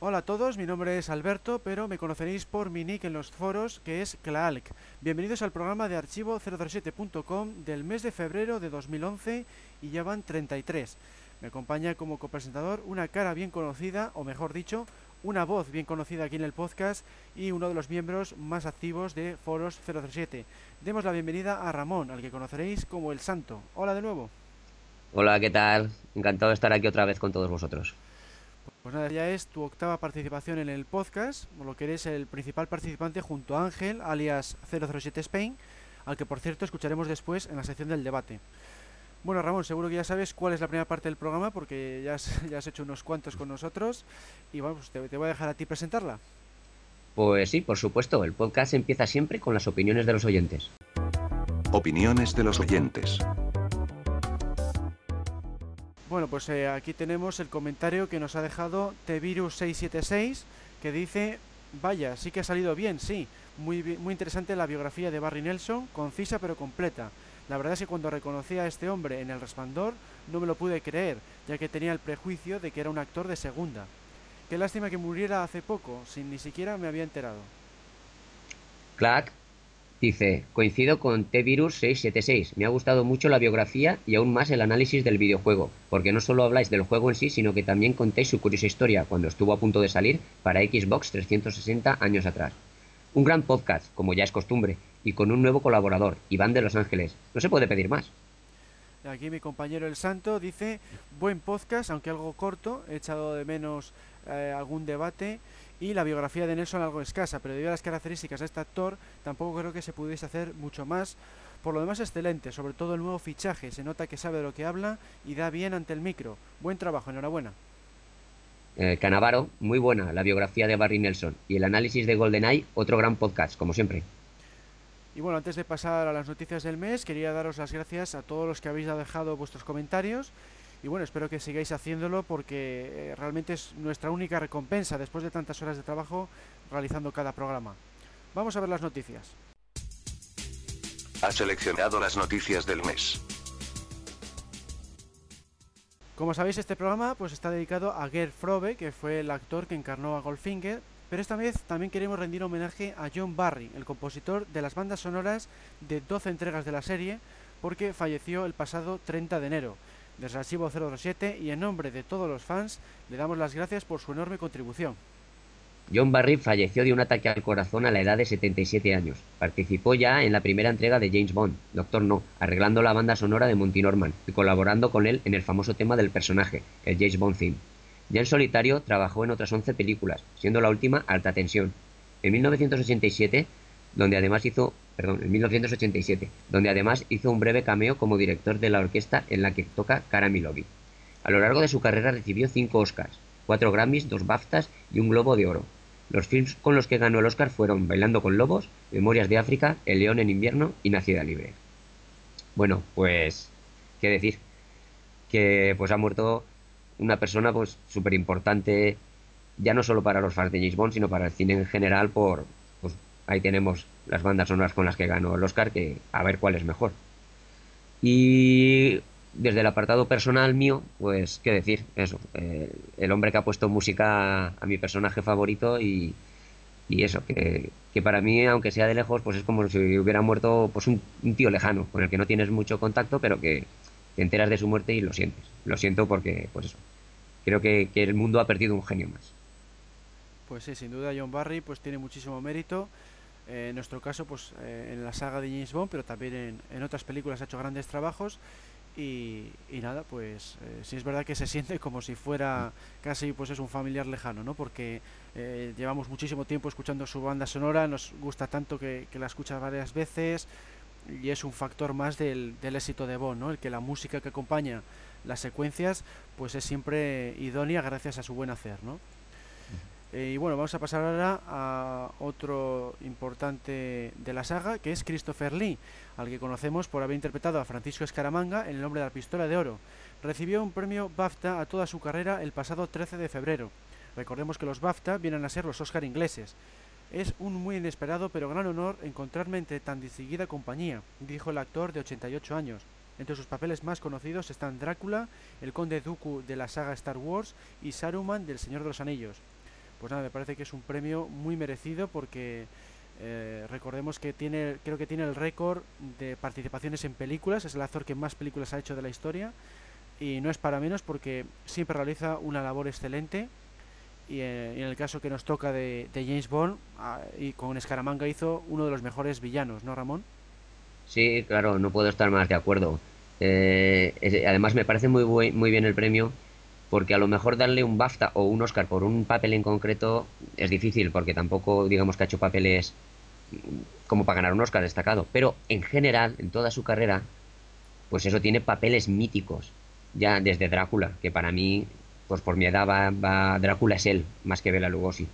Hola a todos, mi nombre es Alberto, pero me conoceréis por mi nick en los foros, que es Klaalk. Bienvenidos al programa de archivo 007.com del mes de febrero de 2011 y ya van 33. Me acompaña como copresentador una cara bien conocida, o mejor dicho, una voz bien conocida aquí en el podcast y uno de los miembros más activos de Foros 007. Demos la bienvenida a Ramón, al que conoceréis como El Santo. Hola de nuevo. Hola, ¿qué tal? Encantado de estar aquí otra vez con todos vosotros. Pues nada, ya es tu octava participación en el podcast, por lo que eres el principal participante junto a Ángel, alias 007 Spain, al que por cierto escucharemos después en la sección del debate. Bueno, Ramón, seguro que ya sabes cuál es la primera parte del programa porque ya has, ya has hecho unos cuantos con nosotros y bueno, pues te, te voy a dejar a ti presentarla. Pues sí, por supuesto, el podcast empieza siempre con las opiniones de los oyentes. Opiniones de los oyentes. Bueno, pues eh, aquí tenemos el comentario que nos ha dejado Tvirus676 que dice, vaya, sí que ha salido bien, sí, muy, muy interesante la biografía de Barry Nelson, concisa pero completa. La verdad es que cuando reconocí a este hombre en El Resplandor no me lo pude creer, ya que tenía el prejuicio de que era un actor de segunda. Qué lástima que muriera hace poco, sin ni siquiera me había enterado. Clark dice, coincido con T-Virus676, me ha gustado mucho la biografía y aún más el análisis del videojuego, porque no solo habláis del juego en sí, sino que también contáis su curiosa historia cuando estuvo a punto de salir para Xbox 360 años atrás. Un gran podcast, como ya es costumbre, y con un nuevo colaborador, Iván de Los Ángeles. No se puede pedir más. Aquí mi compañero El Santo dice, buen podcast, aunque algo corto, he echado de menos eh, algún debate y la biografía de Nelson algo escasa, pero debido a las características de este actor, tampoco creo que se pudiese hacer mucho más. Por lo demás, excelente, sobre todo el nuevo fichaje, se nota que sabe de lo que habla y da bien ante el micro. Buen trabajo, enhorabuena. Eh, Canavaro, muy buena la biografía de Barry Nelson, y el análisis de GoldenEye, otro gran podcast, como siempre. Y bueno, antes de pasar a las noticias del mes, quería daros las gracias a todos los que habéis dejado vuestros comentarios. Y bueno, espero que sigáis haciéndolo porque eh, realmente es nuestra única recompensa después de tantas horas de trabajo realizando cada programa. Vamos a ver las noticias. Ha seleccionado las noticias del mes. Como sabéis, este programa pues está dedicado a Gerd Frobe, que fue el actor que encarnó a Goldfinger, pero esta vez también queremos rendir homenaje a John Barry, el compositor de las bandas sonoras de 12 entregas de la serie, porque falleció el pasado 30 de enero. El archivo 007 y en nombre de todos los fans, le damos las gracias por su enorme contribución. John Barry falleció de un ataque al corazón a la edad de 77 años. Participó ya en la primera entrega de James Bond, Doctor No, arreglando la banda sonora de Monty Norman y colaborando con él en el famoso tema del personaje, el James Bond Theme. Ya en solitario trabajó en otras 11 películas, siendo la última Alta Tensión. En 1987, donde además hizo, perdón, en 1987, donde además hizo un breve cameo como director de la orquesta en la que toca Cara Milovi. A lo largo de su carrera recibió 5 Oscars, 4 Grammys, 2 BAFTAs y un Globo de Oro. Los films con los que ganó el Oscar fueron Bailando con Lobos, Memorias de África, El León en invierno y Nacida Libre. Bueno, pues, ¿qué decir? Que pues ha muerto una persona pues súper importante, ya no solo para los fans de James Bond, sino para el cine en general, por, ahí tenemos las bandas sonoras con las que ganó el Oscar, que a ver cuál es mejor. Y desde el apartado personal mío, pues qué decir, eso, eh, el hombre que ha puesto música a, mi personaje favorito y, eso, que, para mí, aunque sea de lejos, pues es como si hubiera muerto pues un, un, tío lejano, con el que no tienes mucho contacto, pero que te enteras de su muerte y lo sientes. Lo siento porque, pues eso, creo que, que el mundo ha perdido un genio más. Pues sí, sin duda John Barry pues tiene muchísimo mérito. En nuestro caso, pues eh, en la saga de James Bond, pero también en, en otras películas ha hecho grandes trabajos. Y, y, nada, pues eh, sí es verdad que se siente como si fuera casi pues es un familiar lejano, ¿no? Porque eh, llevamos muchísimo tiempo escuchando su banda sonora, nos gusta tanto que, que la escuchas varias veces y es un factor más del, del, éxito de Bond, ¿no? El que la música que acompaña las secuencias pues es siempre idónea gracias a su buen hacer, ¿no? Eh, y bueno, vamos a pasar ahora a otro importante de la saga, que es Christopher Lee, al que conocemos por haber interpretado a Francisco Escaramanga en El nombre de la pistola de oro. Recibió un premio BAFTA a toda su carrera el pasado 13 de febrero. Recordemos que los BAFTA vienen a ser los Oscar ingleses. Es un muy inesperado pero gran honor encontrarme entre tan distinguida compañía, dijo el actor de 88 años. Entre sus papeles más conocidos están Drácula, el conde Dooku de la saga Star Wars y Saruman del Señor de los Anillos pues nada, me parece que es un premio muy merecido porque eh, recordemos que tiene, creo que tiene el récord de participaciones en películas, es el actor que más películas ha hecho de la historia y no es para menos porque siempre realiza una labor excelente y, eh, en el caso que nos toca de, James Bond ah, y con Escaramanga hizo uno de los mejores villanos, ¿no Ramón? Sí, claro, no puedo estar más de acuerdo. Eh, además me parece muy, muy bien el premio porque a lo mejor darle un BAFTA o un Oscar por un papel en concreto es difícil, porque tampoco digamos que ha hecho papeles como para ganar un Oscar destacado, pero en general, en toda su carrera, pues eso tiene papeles míticos, ya desde Drácula, que para mí, pues por mi edad va, Drácula es él, más que Bela Lugosi.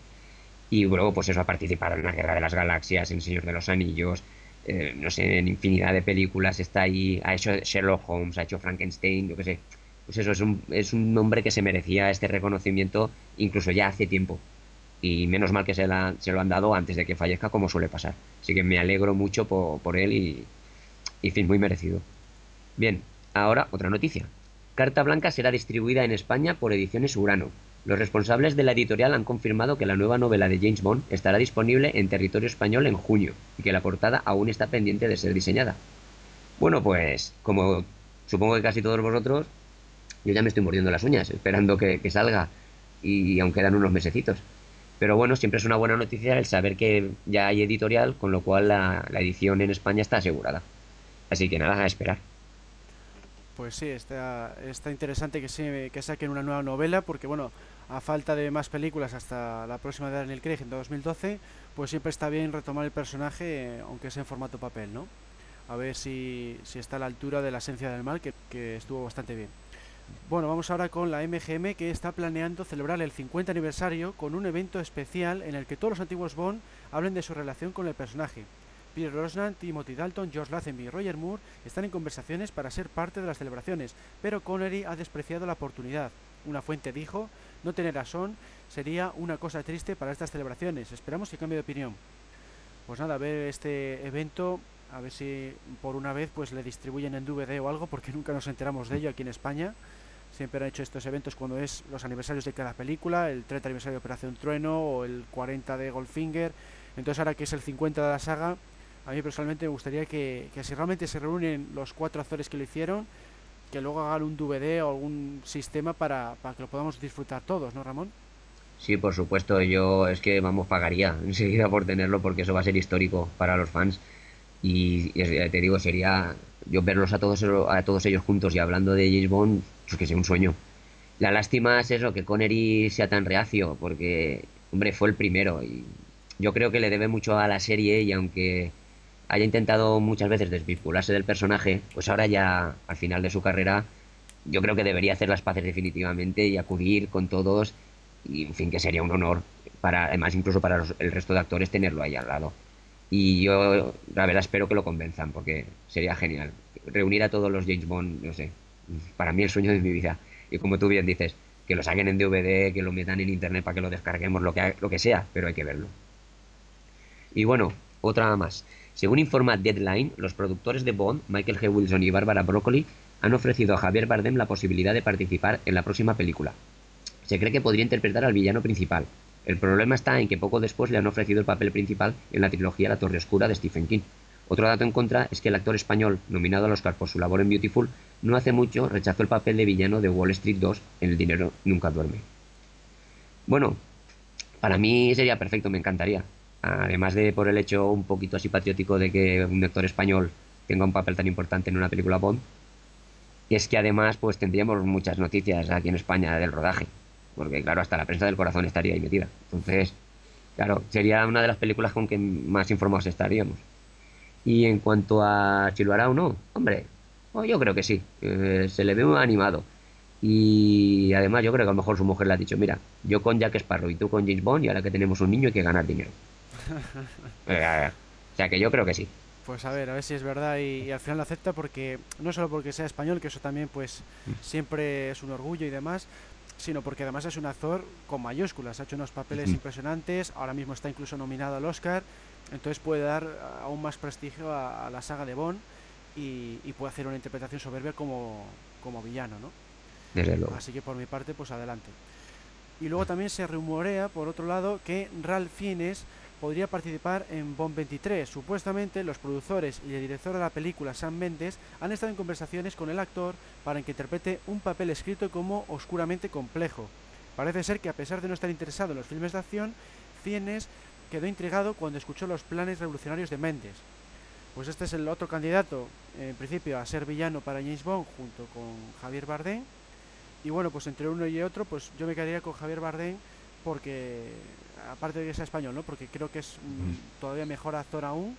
Y luego, pues eso, ha participado en la Guerra de las Galaxias, en Señor de los Anillos, eh, no sé, en infinidad de películas, está ahí, ha hecho Sherlock Holmes, ha hecho Frankenstein, yo qué sé pues eso, es un, es un hombre que se merecía este reconocimiento incluso ya hace tiempo. Y menos mal que se, la, se lo han dado antes de que fallezca, como suele pasar. Así que me alegro mucho por, por él y, y, fin, muy merecido. Bien, ahora otra noticia. Carta Blanca será distribuida en España por Ediciones Urano. Los responsables de la editorial han confirmado que la nueva novela de James Bond estará disponible en territorio español en junio y que la portada aún está pendiente de ser diseñada. Bueno, pues como supongo que casi todos vosotros, yo ya me estoy mordiendo las uñas, esperando que, salga, y, aún quedan unos mesecitos. Pero bueno, siempre es una buena noticia el saber que ya hay editorial, con lo cual la, edición en España está asegurada. Así que nada, a esperar. Pues sí, está, está interesante que, se, que saquen una nueva novela, porque bueno, a falta de más películas hasta la próxima de Daniel Craig en 2012, pues siempre está bien retomar el personaje, aunque sea en formato papel, ¿no? A ver si, si está a la altura de la esencia del mal, que, que estuvo bastante bien. Bueno, vamos ahora con la MGM que está planeando celebrar el 50 aniversario con un evento especial en el que todos los antiguos Bond hablen de su relación con el personaje. Pierre Rosnan, Timothy Dalton, George Lazenby y Roger Moore están en conversaciones para ser parte de las celebraciones, pero Connery ha despreciado la oportunidad. Una fuente dijo, no tener a Son sería una cosa triste para estas celebraciones. Esperamos que cambie de opinión. Pues nada, a ver este evento, a ver si por una vez pues le distribuyen en DVD o algo, porque nunca nos enteramos de ello aquí en España. Siempre han hecho estos eventos cuando es los aniversarios de cada película, el 30 aniversario de Operación Trueno o el 40 de Goldfinger. Entonces ahora que es el 50 de la saga, a mí personalmente me gustaría que, si realmente se reúnen los cuatro actores que lo hicieron, que luego hagan un DVD o algún sistema para, para que lo podamos disfrutar todos, ¿no, Ramón? Sí, por supuesto, yo es que, vamos, pagaría enseguida por tenerlo porque eso va a ser histórico para los fans. Y, te digo, sería yo verlos a todos, a todos ellos juntos y hablando de James Bond, pues que sea un sueño. La lástima es eso, que Connery sea tan reacio, porque, hombre, fue el primero y yo creo que le debe mucho a la serie y aunque haya intentado muchas veces desvincularse del personaje, pues ahora ya al final de su carrera yo creo que debería hacer las paces definitivamente y acudir con todos y en fin que sería un honor para además incluso para el resto de actores tenerlo ahí al lado. Y yo la verdad espero que lo convenzan porque sería genial. Reunir a todos los James Bond no sé para mí el sueño de mi vida. Y como tú bien dices, que lo saquen en DVD, que lo metan en internet para que lo descarguemos, lo que, lo que sea, pero hay que verlo. Y bueno, otra más. Según informa Deadline, los productores de Bond, Michael G. Wilson y Barbara Broccoli, han ofrecido a Javier Bardem la posibilidad de participar en la próxima película. Se cree que podría interpretar al villano principal. El problema está en que poco después le han ofrecido el papel principal en la trilogía La Torre Oscura de Stephen King. Otro dato en contra es que el actor español, nominado al Oscar por su labor en Beautiful, no hace mucho rechazó el papel de villano de Wall Street 2 en El dinero nunca duerme. Bueno, para mí sería perfecto, me encantaría. Además de por el hecho un poquito así patriótico de que un actor español tenga un papel tan importante en una película Bond. Es que además pues tendríamos muchas noticias aquí en España del rodaje. Porque claro, hasta la prensa del corazón estaría ahí metida. Entonces, claro, sería una de las películas con que más informados estaríamos. Y en cuanto a si lo hará o no, hombre, pues yo creo que sí, se le ve muy animado. Y además yo creo que a lo mejor su mujer le ha dicho, mira, yo con Jack Sparrow y tú con James Bond y ahora que tenemos un niño hay que ganar dinero. Eh, o sea que yo creo que sí. Pues a ver, a ver si es verdad y, y al final lo acepta porque no solo porque sea español, que eso también pues siempre es un orgullo y demás, sino porque además es un actor con mayúsculas, ha hecho unos papeles impresionantes, ahora mismo está incluso nominado al Oscar, entonces puede dar aún más prestigio a, a la saga de Bond y, y puede hacer una interpretación soberbia como, como villano, ¿no? Desde luego. Así que por mi parte, pues adelante. Y luego también se rumorea, por otro lado, que Ralph Fiennes podría participar en Bond 23. Supuestamente los productores y el director de la película, Sam Mendes, han estado en conversaciones con el actor para que interprete un papel escrito como oscuramente complejo. Parece ser que a pesar de no estar interesado en los filmes de acción, Fiennes quedó intrigado cuando escuchó los planes revolucionarios de Mendes. Pues este es el otro candidato, en principio, a ser villano para James Bond junto con Javier Bardem. Y bueno, pues entre uno y otro, pues yo me quedaría con Javier Bardem porque, aparte de que sea español, ¿no? Porque creo que es mm, todavía mejor actor aún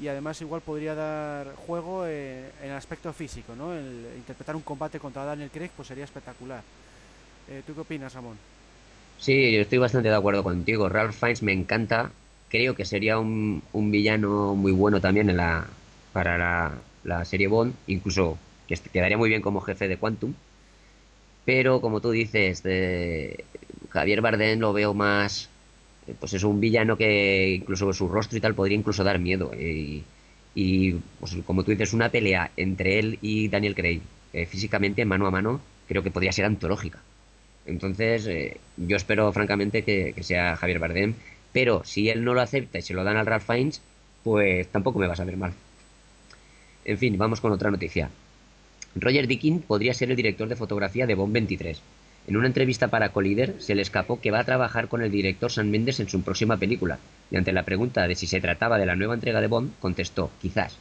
y además igual podría dar juego eh, en el aspecto físico, ¿no? El interpretar un combate contra Daniel Craig pues sería espectacular. Eh, ¿Tú qué opinas, Ramón? Sí, yo estoy bastante de acuerdo contigo. Ralph Fiennes me encanta. Creo que sería un, un villano muy bueno también en la, para la, la serie Bond. Incluso que quedaría muy bien como jefe de Quantum. Pero como tú dices, Javier Bardem lo veo más, eh, pues es un villano que incluso su rostro y tal podría incluso dar miedo. Y, y, pues, como tú dices, una pelea entre él y Daniel Craig, eh, físicamente, mano a mano, creo que podría ser antológica. Entonces, eh, yo espero francamente que, sea Javier Bardem, pero si él no lo acepta y se lo dan al Ralph Fiennes, pues tampoco me va a saber mal. En fin, vamos con otra noticia. Roger Deakins podría ser el director de fotografía de Bond 23. En una entrevista para Collider se le escapó que va a trabajar con el director Sam Mendes en su próxima película, y ante la pregunta de si se trataba de la nueva entrega de Bond, contestó, quizás.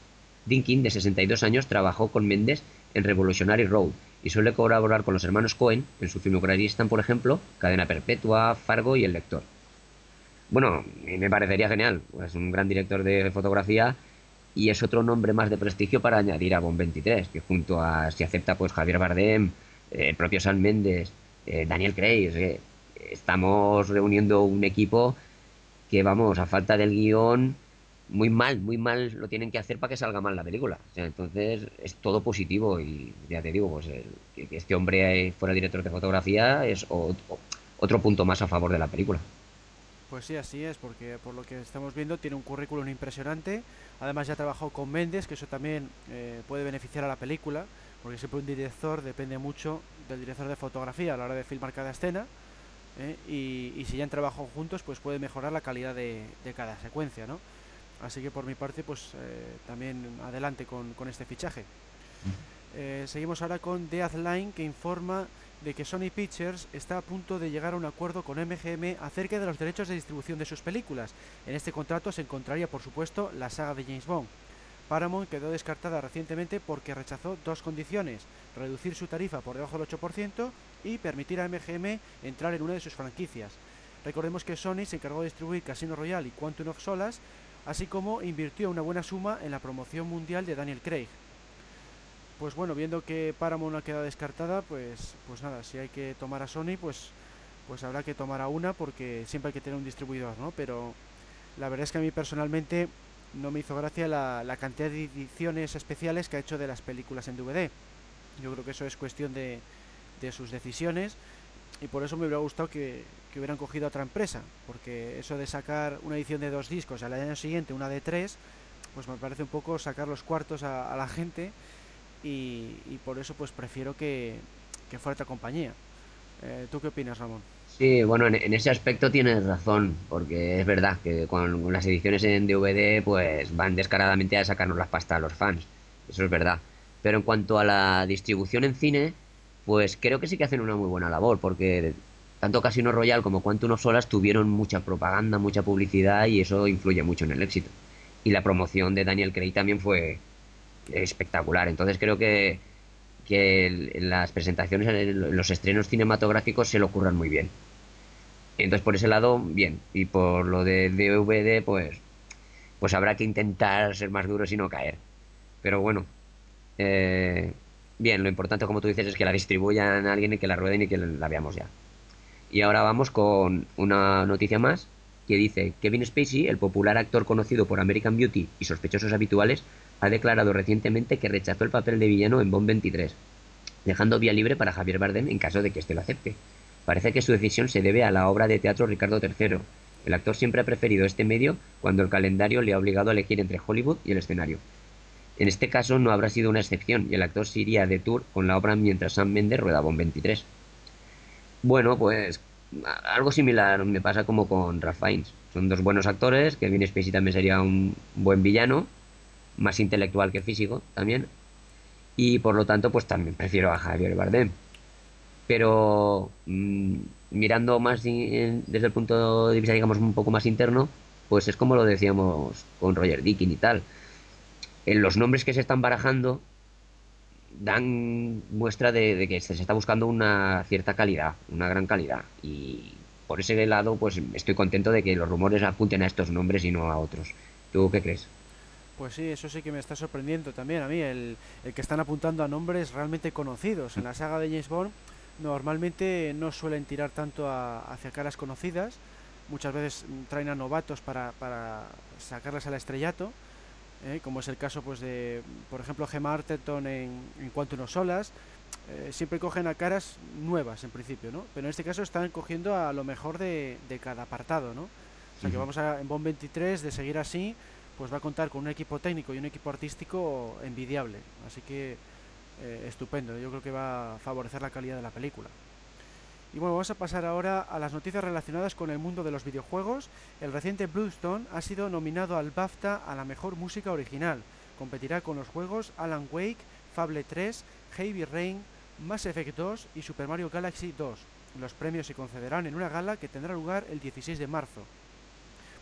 Dinkin, de 62 años, trabajó con Mendes en Revolutionary Road y suele colaborar con los hermanos Cohen. En su filmografía por ejemplo, Cadena Perpetua, Fargo y El Lector. Bueno, me parecería genial. Es un gran director de fotografía y es otro nombre más de prestigio para añadir a Bond 23, que junto a, si acepta, pues Javier Bardem, eh, el propio Sam Mendes, eh, Daniel Craig, estamos reuniendo un equipo que, vamos, a falta del guion, muy mal, muy mal lo tienen que hacer para que salga mal la película. O sea, entonces es todo positivo y ya te digo, pues el- que, que este hombre eh, fuera director de fotografía es o- otro punto más a favor de la película. Pues sí, así es, porque por lo que estamos viendo tiene un currículum impresionante. Además ya ha trabajado con Mendes, que eso también eh, puede beneficiar a la película, porque siempre un director depende mucho del director de fotografía a la hora de filmar cada escena. ¿eh? Y, si ya han trabajado juntos, pues puede mejorar la calidad de cada secuencia, ¿no? Así que por mi parte, pues eh, también adelante con, con este fichaje. Eh, seguimos ahora con Deathline, que informa de que Sony Pictures está a punto de llegar a un acuerdo con MGM acerca de los derechos de distribución de sus películas. En este contrato se encontraría, por supuesto, la saga de James Bond. Paramount quedó descartada recientemente porque rechazó dos condiciones, reducir su tarifa por debajo del 8% y permitir a MGM entrar en una de sus franquicias. Recordemos que Sony se encargó de distribuir Casino Royale y Quantum of Solace, así como invirtió una buena suma en la promoción mundial de Daniel Craig. Pues bueno, viendo que Paramount ha quedado descartada, pues, pues nada, si hay que tomar a Sony, pues, pues habrá que tomar a una porque siempre hay que tener un distribuidor, ¿no? Pero la verdad es que a mí personalmente no me hizo gracia la, cantidad de ediciones especiales que ha hecho de las películas en DVD. Yo creo que eso es cuestión de, de sus decisiones y por eso me hubiera gustado que, que hubieran cogido otra empresa, porque eso de sacar una edición de dos discos al año siguiente una de tres, pues me parece un poco sacar los cuartos a, la gente y, y por eso pues prefiero que, que fuera otra compañía. Eh, ¿Tú qué opinas, Ramón? Sí, bueno, en, ese aspecto tienes razón, porque es verdad que con las ediciones en DVD pues van descaradamente a sacarnos las pastas a los fans, eso es verdad. Pero en cuanto a la distribución en cine, pues creo que sí que hacen una muy buena labor, porque tanto Casino Royale como Quantum of Solace tuvieron mucha propaganda, mucha publicidad y eso influye mucho en el éxito. Y la promoción de Daniel Craig también fue espectacular, entonces creo que, que las presentaciones, en los estrenos cinematográficos se lo ocurran muy bien. Entonces por ese lado, bien. Y por lo de DVD, pues, pues habrá que intentar ser más duros y no caer. Pero bueno, eh, bien, lo importante, como tú dices, es que la distribuyan a alguien y que la rueden y que la veamos ya. Y ahora vamos con una noticia más que dice Kevin Spacey, el popular actor conocido por American Beauty y sospechosos habituales, ha declarado recientemente que rechazó el papel de villano en Bond 23, dejando vía libre para Javier Bardem en caso de que éste lo acepte. Parece que su decisión se debe a la obra de teatro Ricardo III. El actor siempre ha preferido este medio cuando el calendario le ha obligado a elegir entre Hollywood y el escenario. En este caso no habrá sido una excepción y el actor se iría de tour con la obra mientras Sam Mendes rueda Bond 23. Bueno, pues algo similar me pasa como con Ralph Fiennes. Son dos buenos actores, Kevin Spacey también sería un buen villano, más intelectual que físico también. Y por lo tanto, pues también prefiero a Javier Bardem. Pero mm, mirando más desde el punto de vista, digamos, un poco más interno, pues es como lo decíamos con Roger Dickin y tal. En los nombres que se están barajando dan muestra de, que se está buscando una cierta calidad, una gran calidad. Y por ese lado, pues estoy contento de que los rumores apunten a estos nombres y no a otros. ¿Tú qué crees? Pues sí, eso sí que me está sorprendiendo también a mí, el, que están apuntando a nombres realmente conocidos. En la saga de James Bond normalmente no suelen tirar tanto hacia caras conocidas, muchas veces traen a novatos para, para sacarlas al estrellato ¿eh? como es el caso pues de, por ejemplo, Gemma Arterton en, en Cuanto no solas, eh, siempre cogen a caras nuevas en principio, ¿no? Pero en este caso están cogiendo a lo mejor de, de cada apartado, ¿no? O sea que vamos a, en Bond 23, de seguir así, pues va a contar con un equipo técnico y un equipo artístico envidiable. Así que eh, estupendo, yo creo que va a favorecer la calidad de la película. Y bueno, vamos a pasar ahora a las noticias relacionadas con el mundo de los videojuegos. El reciente Bloodstone ha sido nominado al BAFTA a la mejor música original. Competirá con los juegos Alan Wake, Fable 3, Heavy Rain, Mass Effect 2 y Super Mario Galaxy 2. Los premios se concederán en una gala que tendrá lugar el 16 de marzo.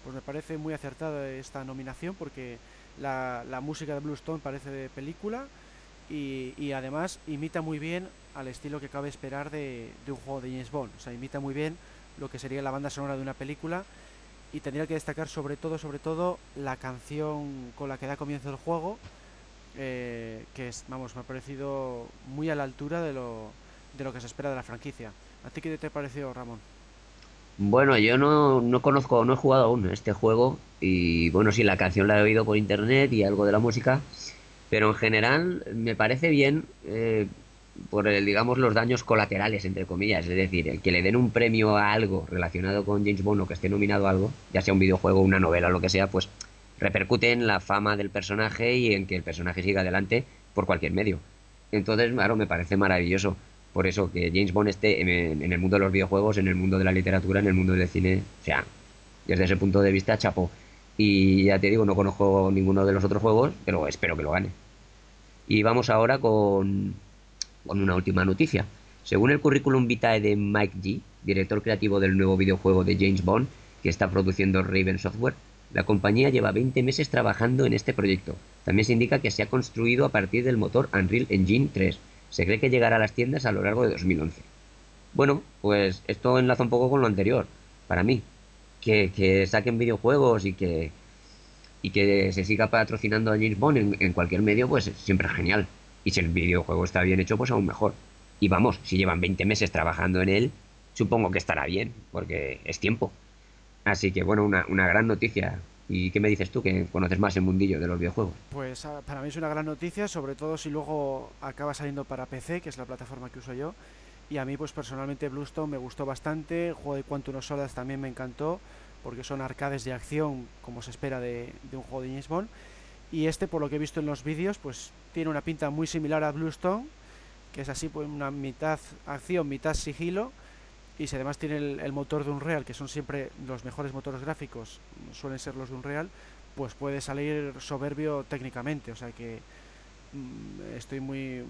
Pues me parece muy acertada esta nominación porque la, la música de Bluestone parece de película y, además imita muy bien al estilo que cabe esperar de, un juego de James Bond. O sea, imita muy bien lo que sería la banda sonora de una película y tendría que destacar sobre todo, sobre todo, la canción con la que da comienzo el juego, eh, que es, vamos, me ha parecido muy a la altura de lo, de lo que se espera de la franquicia. ¿A ti qué te ha parecido, Ramón? Bueno, yo no, no conozco, no he jugado aún este juego y bueno, sí, la canción la he oído por internet y algo de la música pero en general me parece bien eh, por, el, digamos, los daños colaterales, entre comillas. Es decir, el que le den un premio a algo relacionado con James Bond o que esté nominado a algo, ya sea un videojuego, una novela o lo que sea, pues repercute en la fama del personaje y en que el personaje siga adelante por cualquier medio. Entonces, claro, me parece maravilloso. Por eso que James Bond esté en, en el mundo de los videojuegos, en el mundo de la literatura, en el mundo del cine, o sea, desde ese punto de vista, chapo. Y ya te digo, no conozco ninguno de los otros juegos, pero espero que lo gane. Y vamos ahora con, con una última noticia. Según el currículum vitae de Mike G, director creativo del nuevo videojuego de James Bond, que está produciendo Raven Software, la compañía lleva 20 meses trabajando en este proyecto. También se indica que se ha construido a partir del motor Unreal Engine 3. Se cree que llegará a las tiendas a lo largo de 2011. Bueno, pues esto enlaza un poco con lo anterior, para mí que, saquen videojuegos y que, y que se siga patrocinando a James Bond en, cualquier medio, pues siempre es genial. Y si el videojuego está bien hecho, pues aún mejor. Y vamos, si llevan 20 meses trabajando en él, supongo que estará bien, porque es tiempo. Así que bueno, una, una gran noticia. ¿Y qué me dices tú, que conoces más el mundillo de los videojuegos? Pues ah, para mí es una gran noticia, sobre todo si luego acaba saliendo para PC, que es la plataforma que uso yo. Y a mí, pues personalmente, Bluestone me gustó bastante. El juego de Quantum of Solace también me encantó, porque son arcades de acción, como se espera de, un juego de James. Y este, por lo que he visto en los vídeos, pues tiene una pinta muy similar a Bluestone, que es así, pues una mitad acción, mitad sigilo. Y si además tiene el, motor de Unreal, que son siempre los mejores motores gráficos, suelen ser los de Unreal, pues puede salir soberbio técnicamente. O sea que Mm, estoy muy,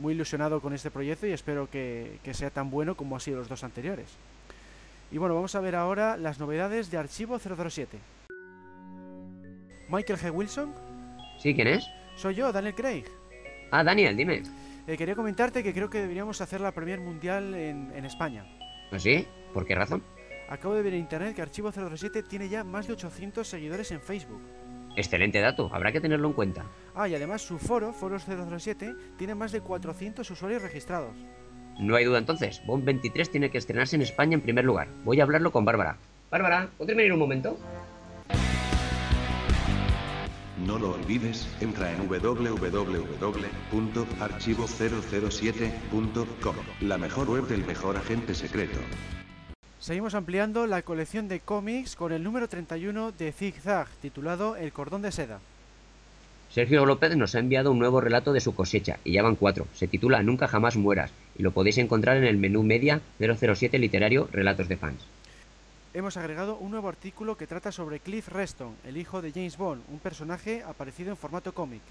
muy ilusionado con este proyecto y espero que, sea tan bueno como ha sido los dos anteriores. Y bueno, vamos a ver ahora las novedades de Archivo 007. Michael G. Wilson. ¿Sí? ¿Quién es? Soy yo, Daniel Craig. Ah, Daniel, dime. Eh, quería comentarte que creo que deberíamos hacer la Premier Mundial en, en España. ¿Ah, sí? ¿Por qué razón? Acabo de ver en internet que Archivo 007 tiene ya más de 800 seguidores en Facebook. Excelente dato, habrá que tenerlo en cuenta. Ah, y además su foro, Foros 007, tiene más de 400 usuarios registrados. No hay duda entonces, Bond 23 tiene que estrenarse en España en primer lugar. Voy a hablarlo con Bárbara. Bárbara, ¿podrías venir un momento? No lo olvides, entra en www.archivo007.com, la mejor web del mejor agente secreto. Seguimos ampliando la colección de cómics con el número 31 de Zig Zag, titulado El cordón de seda. Sergio López nos ha enviado un nuevo relato de su cosecha, y ya van cuatro. Se titula Nunca jamás mueras, y lo podéis encontrar en el menú media 007 literario Relatos de fans. Hemos agregado un nuevo artículo que trata sobre Cliff Reston, el hijo de James Bond, un personaje aparecido en formato cómic.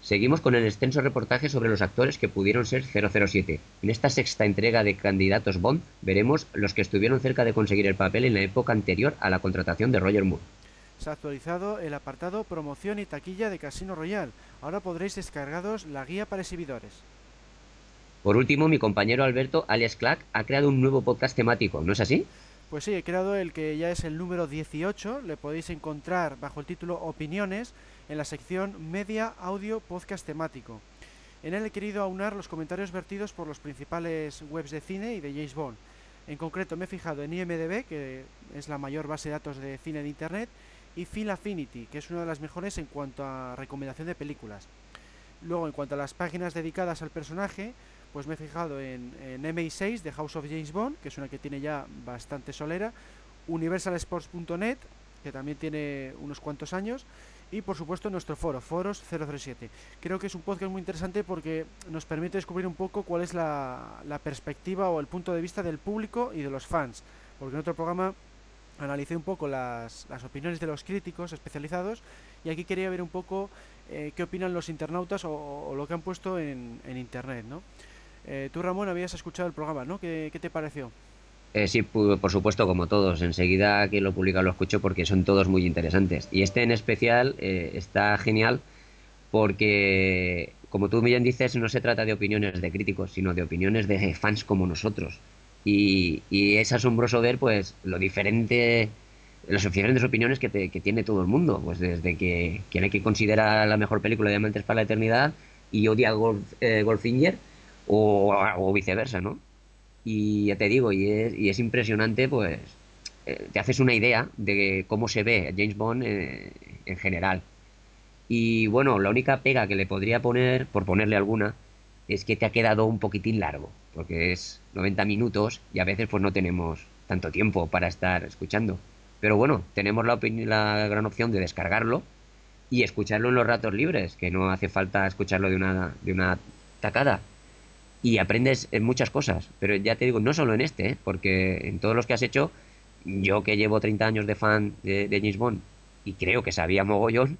Seguimos con el extenso reportaje sobre los actores que pudieron ser 007. En esta sexta entrega de candidatos Bond veremos los que estuvieron cerca de conseguir el papel en la época anterior a la contratación de Roger Moore. Se ha actualizado el apartado promoción y taquilla de Casino Royale. Ahora podréis descargaros la guía para exhibidores. Por último, mi compañero Alberto, alias Clack, ha creado un nuevo podcast temático, ¿no es así? Pues sí, he creado el que ya es el número 18, le podéis encontrar bajo el título Opiniones en la sección Media Audio Podcast temático. En él he querido aunar los comentarios vertidos por los principales webs de cine y de James Bond. En concreto me he fijado en IMDB, que es la mayor base de datos de cine de Internet, y Film Affinity, que es una de las mejores en cuanto a recomendación de películas. Luego, en cuanto a las páginas dedicadas al personaje, pues me he fijado en, en MI6 de House of James Bond, que es una que tiene ya bastante solera, universalsports.net, que también tiene unos cuantos años, y por supuesto nuestro foro, Foros 007. Creo que es un podcast muy interesante porque nos permite descubrir un poco cuál es la, la perspectiva o el punto de vista del público y de los fans, porque en otro programa analicé un poco las, las opiniones de los críticos especializados y aquí quería ver un poco eh, qué opinan los internautas o, o, lo que han puesto en, en internet, ¿no? Eh, tú, Ramón, habías escuchado el programa, ¿no? ¿Qué, te pareció? Eh, sí, por supuesto, como todos. Enseguida que lo publica lo escucho porque son todos muy interesantes. Y este en especial eh, está genial porque, como tú bien dices, no se trata de opiniones de críticos, sino de opiniones de fans como nosotros. Y, es asombroso ver, pues, lo diferente, las diferentes opiniones que, tiene todo el mundo. Pues desde que quien hay que considera la mejor película de Diamantes para la Eternidad y odia Golf, eh, Goldfinger o, viceversa, ¿no? y ya te digo, y es, y es impresionante, pues eh, te haces una idea de cómo se ve James Bond eh, en general. Y bueno, la única pega que le podría poner, por ponerle alguna, es que te ha quedado un poquitín largo, porque es 90 minutos y a veces pues no tenemos tanto tiempo para estar escuchando. Pero bueno, tenemos la, la gran opción de descargarlo y escucharlo en los ratos libres, que no hace falta escucharlo de una, de una tacada y aprendes en muchas cosas. Pero ya te digo, no solo en este, ¿eh? porque en todos los que has hecho, yo que llevo 30 años de fan de, James Bond y creo que sabía mogollón,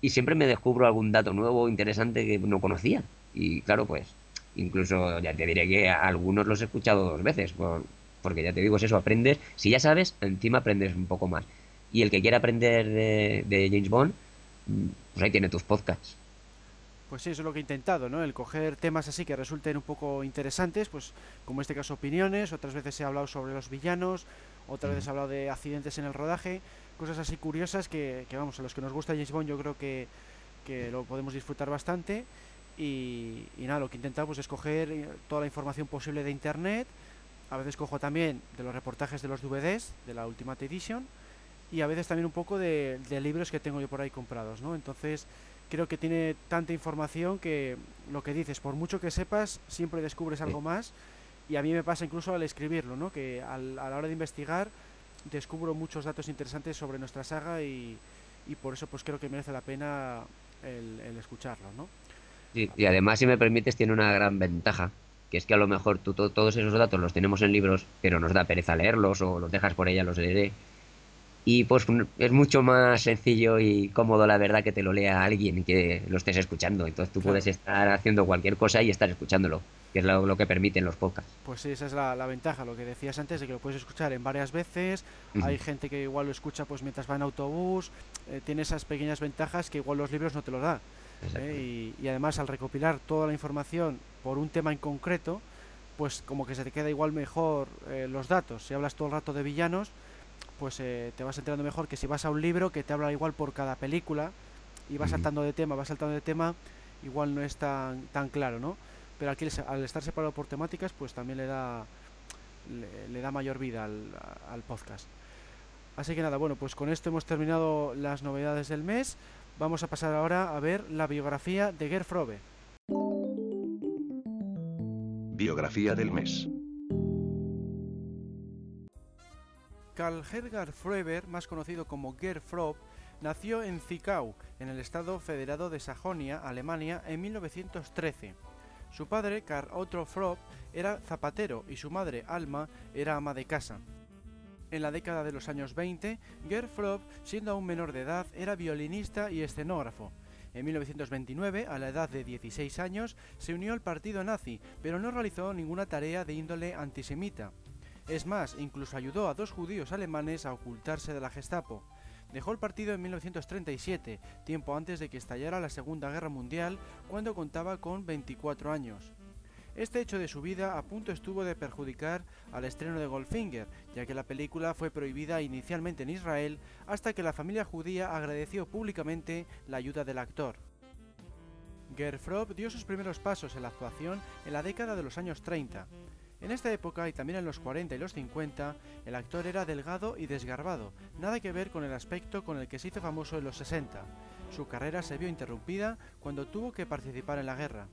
y siempre me descubro algún dato nuevo, interesante que no conocía. Y claro, pues, incluso ya te diré que algunos los he escuchado dos veces, por, porque ya te digo, es eso, aprendes, si ya sabes, encima aprendes un poco más. Y el que quiera aprender de, de James Bond, pues ahí tiene tus podcasts. Pues sí, eso es lo que he intentado, ¿no? El coger temas así que resulten un poco interesantes, pues como en este caso opiniones, otras veces he hablado sobre los villanos, otras veces he hablado de accidentes en el rodaje, cosas así curiosas que, que vamos, a los que nos gusta James Bond yo creo que, que lo podemos disfrutar bastante. Y, y, nada, lo que he intentado pues, es coger toda la información posible de internet, a veces cojo también de los reportajes de los DVDs, de la Ultimate Edition, y a veces también un poco de, de libros que tengo yo por ahí comprados, ¿no? Entonces creo que tiene tanta información que lo que dices, por mucho que sepas, siempre descubres algo más. Y a mí me pasa incluso al escribirlo, ¿no? Que al, a la hora de investigar descubro muchos datos interesantes sobre nuestra saga y, y por eso pues creo que merece la pena el, el escucharlo, ¿no? Sí, y además, si me permites, tiene una gran ventaja, que es que a lo mejor tú to todos esos datos los tenemos en libros, pero nos da pereza leerlos o los dejas por ella, los leeré y pues es mucho más sencillo y cómodo la verdad que te lo lea alguien que lo estés escuchando entonces tú claro. puedes estar haciendo cualquier cosa y estar escuchándolo que es lo, lo que permiten los podcasts pues sí esa es la, la, ventaja lo que decías antes de que lo puedes escuchar en varias veces uh -huh. hay gente que igual lo escucha pues mientras va en autobús eh, tiene esas pequeñas ventajas que igual los libros no te los da ¿eh? y, y además al recopilar toda la información por un tema en concreto pues como que se te queda igual mejor eh, los datos si hablas todo el rato de villanos pues eh, te vas enterando mejor que si vas a un libro que te habla igual por cada película y vas saltando de tema, vas saltando de tema, igual no es tan, tan claro, ¿no? Pero aquí al- estar separado por temáticas, pues también le da le, le da mayor vida al, al podcast. Así que nada, bueno, pues con esto hemos terminado las novedades del mes. Vamos a pasar ahora a ver la biografía de Gerd Frobe. Biografía del mes. Karl Hergar Froeber, más conocido como Gerd Frobe, nació en Zwickau, en el estado federado de Sajonia, Alemania, en 1913. Su padre, Karl Otto Frobe, era zapatero y su madre, Alma, era ama de casa. En la década de los años 20, Gerd Frobe, siendo aún menor de edad, era violinista y escenógrafo. En 1929, a la edad de 16 años, se unió al partido nazi, pero no realizó ninguna tarea de índole antisemita. Es más, incluso ayudó a dos judíos alemanes a ocultarse de la Gestapo. Dejó el partido en 1937, tiempo antes de que estallara la Segunda Guerra Mundial, cuando contaba con 24 años. Este hecho de su vida a punto estuvo de perjudicar al estreno de Goldfinger, ya que la película fue prohibida inicialmente en Israel hasta que la familia judía agradeció públicamente la ayuda del actor. Gerd Frobe dio sus primeros pasos en la actuación en la década de los años 30. En esta época y también en los 40 y los 50, el actor era delgado y desgarbado, nada que ver con el aspecto con el que se hizo famoso en los 60. Su carrera se vio interrumpida cuando tuvo que participar en la guerra.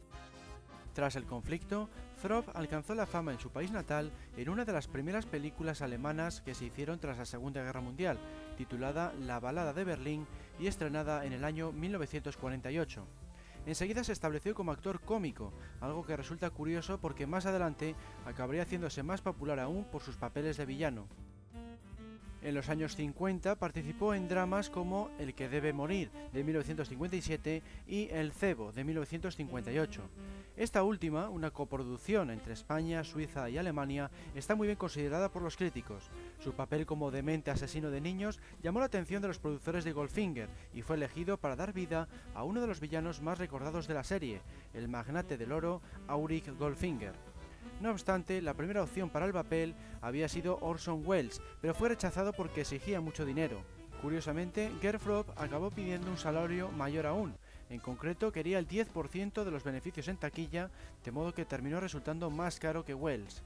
Tras el conflicto, Frobe alcanzó la fama en su país natal en una de las primeras películas alemanas que se hicieron tras la Segunda Guerra Mundial, titulada La Balada de Berlín y estrenada en el año 1948. Enseguida se estableció como actor cómico, algo que resulta curioso porque más adelante acabaría haciéndose más popular aún por sus papeles de villano. En los años 50 participó en dramas como El que debe morir de 1957 y El cebo de 1958. Esta última, una coproducción entre España, Suiza y Alemania, está muy bien considerada por los críticos. Su papel como demente asesino de niños llamó la atención de los productores de Goldfinger y fue elegido para dar vida a uno de los villanos más recordados de la serie, el magnate del oro Auric Goldfinger. No obstante, la primera opción para el papel había sido Orson Welles, pero fue rechazado porque exigía mucho dinero. Curiosamente, Gerd Frobe acabó pidiendo un salario mayor aún, en concreto quería el 10% de los beneficios en taquilla, de modo que terminó resultando más caro que Wells.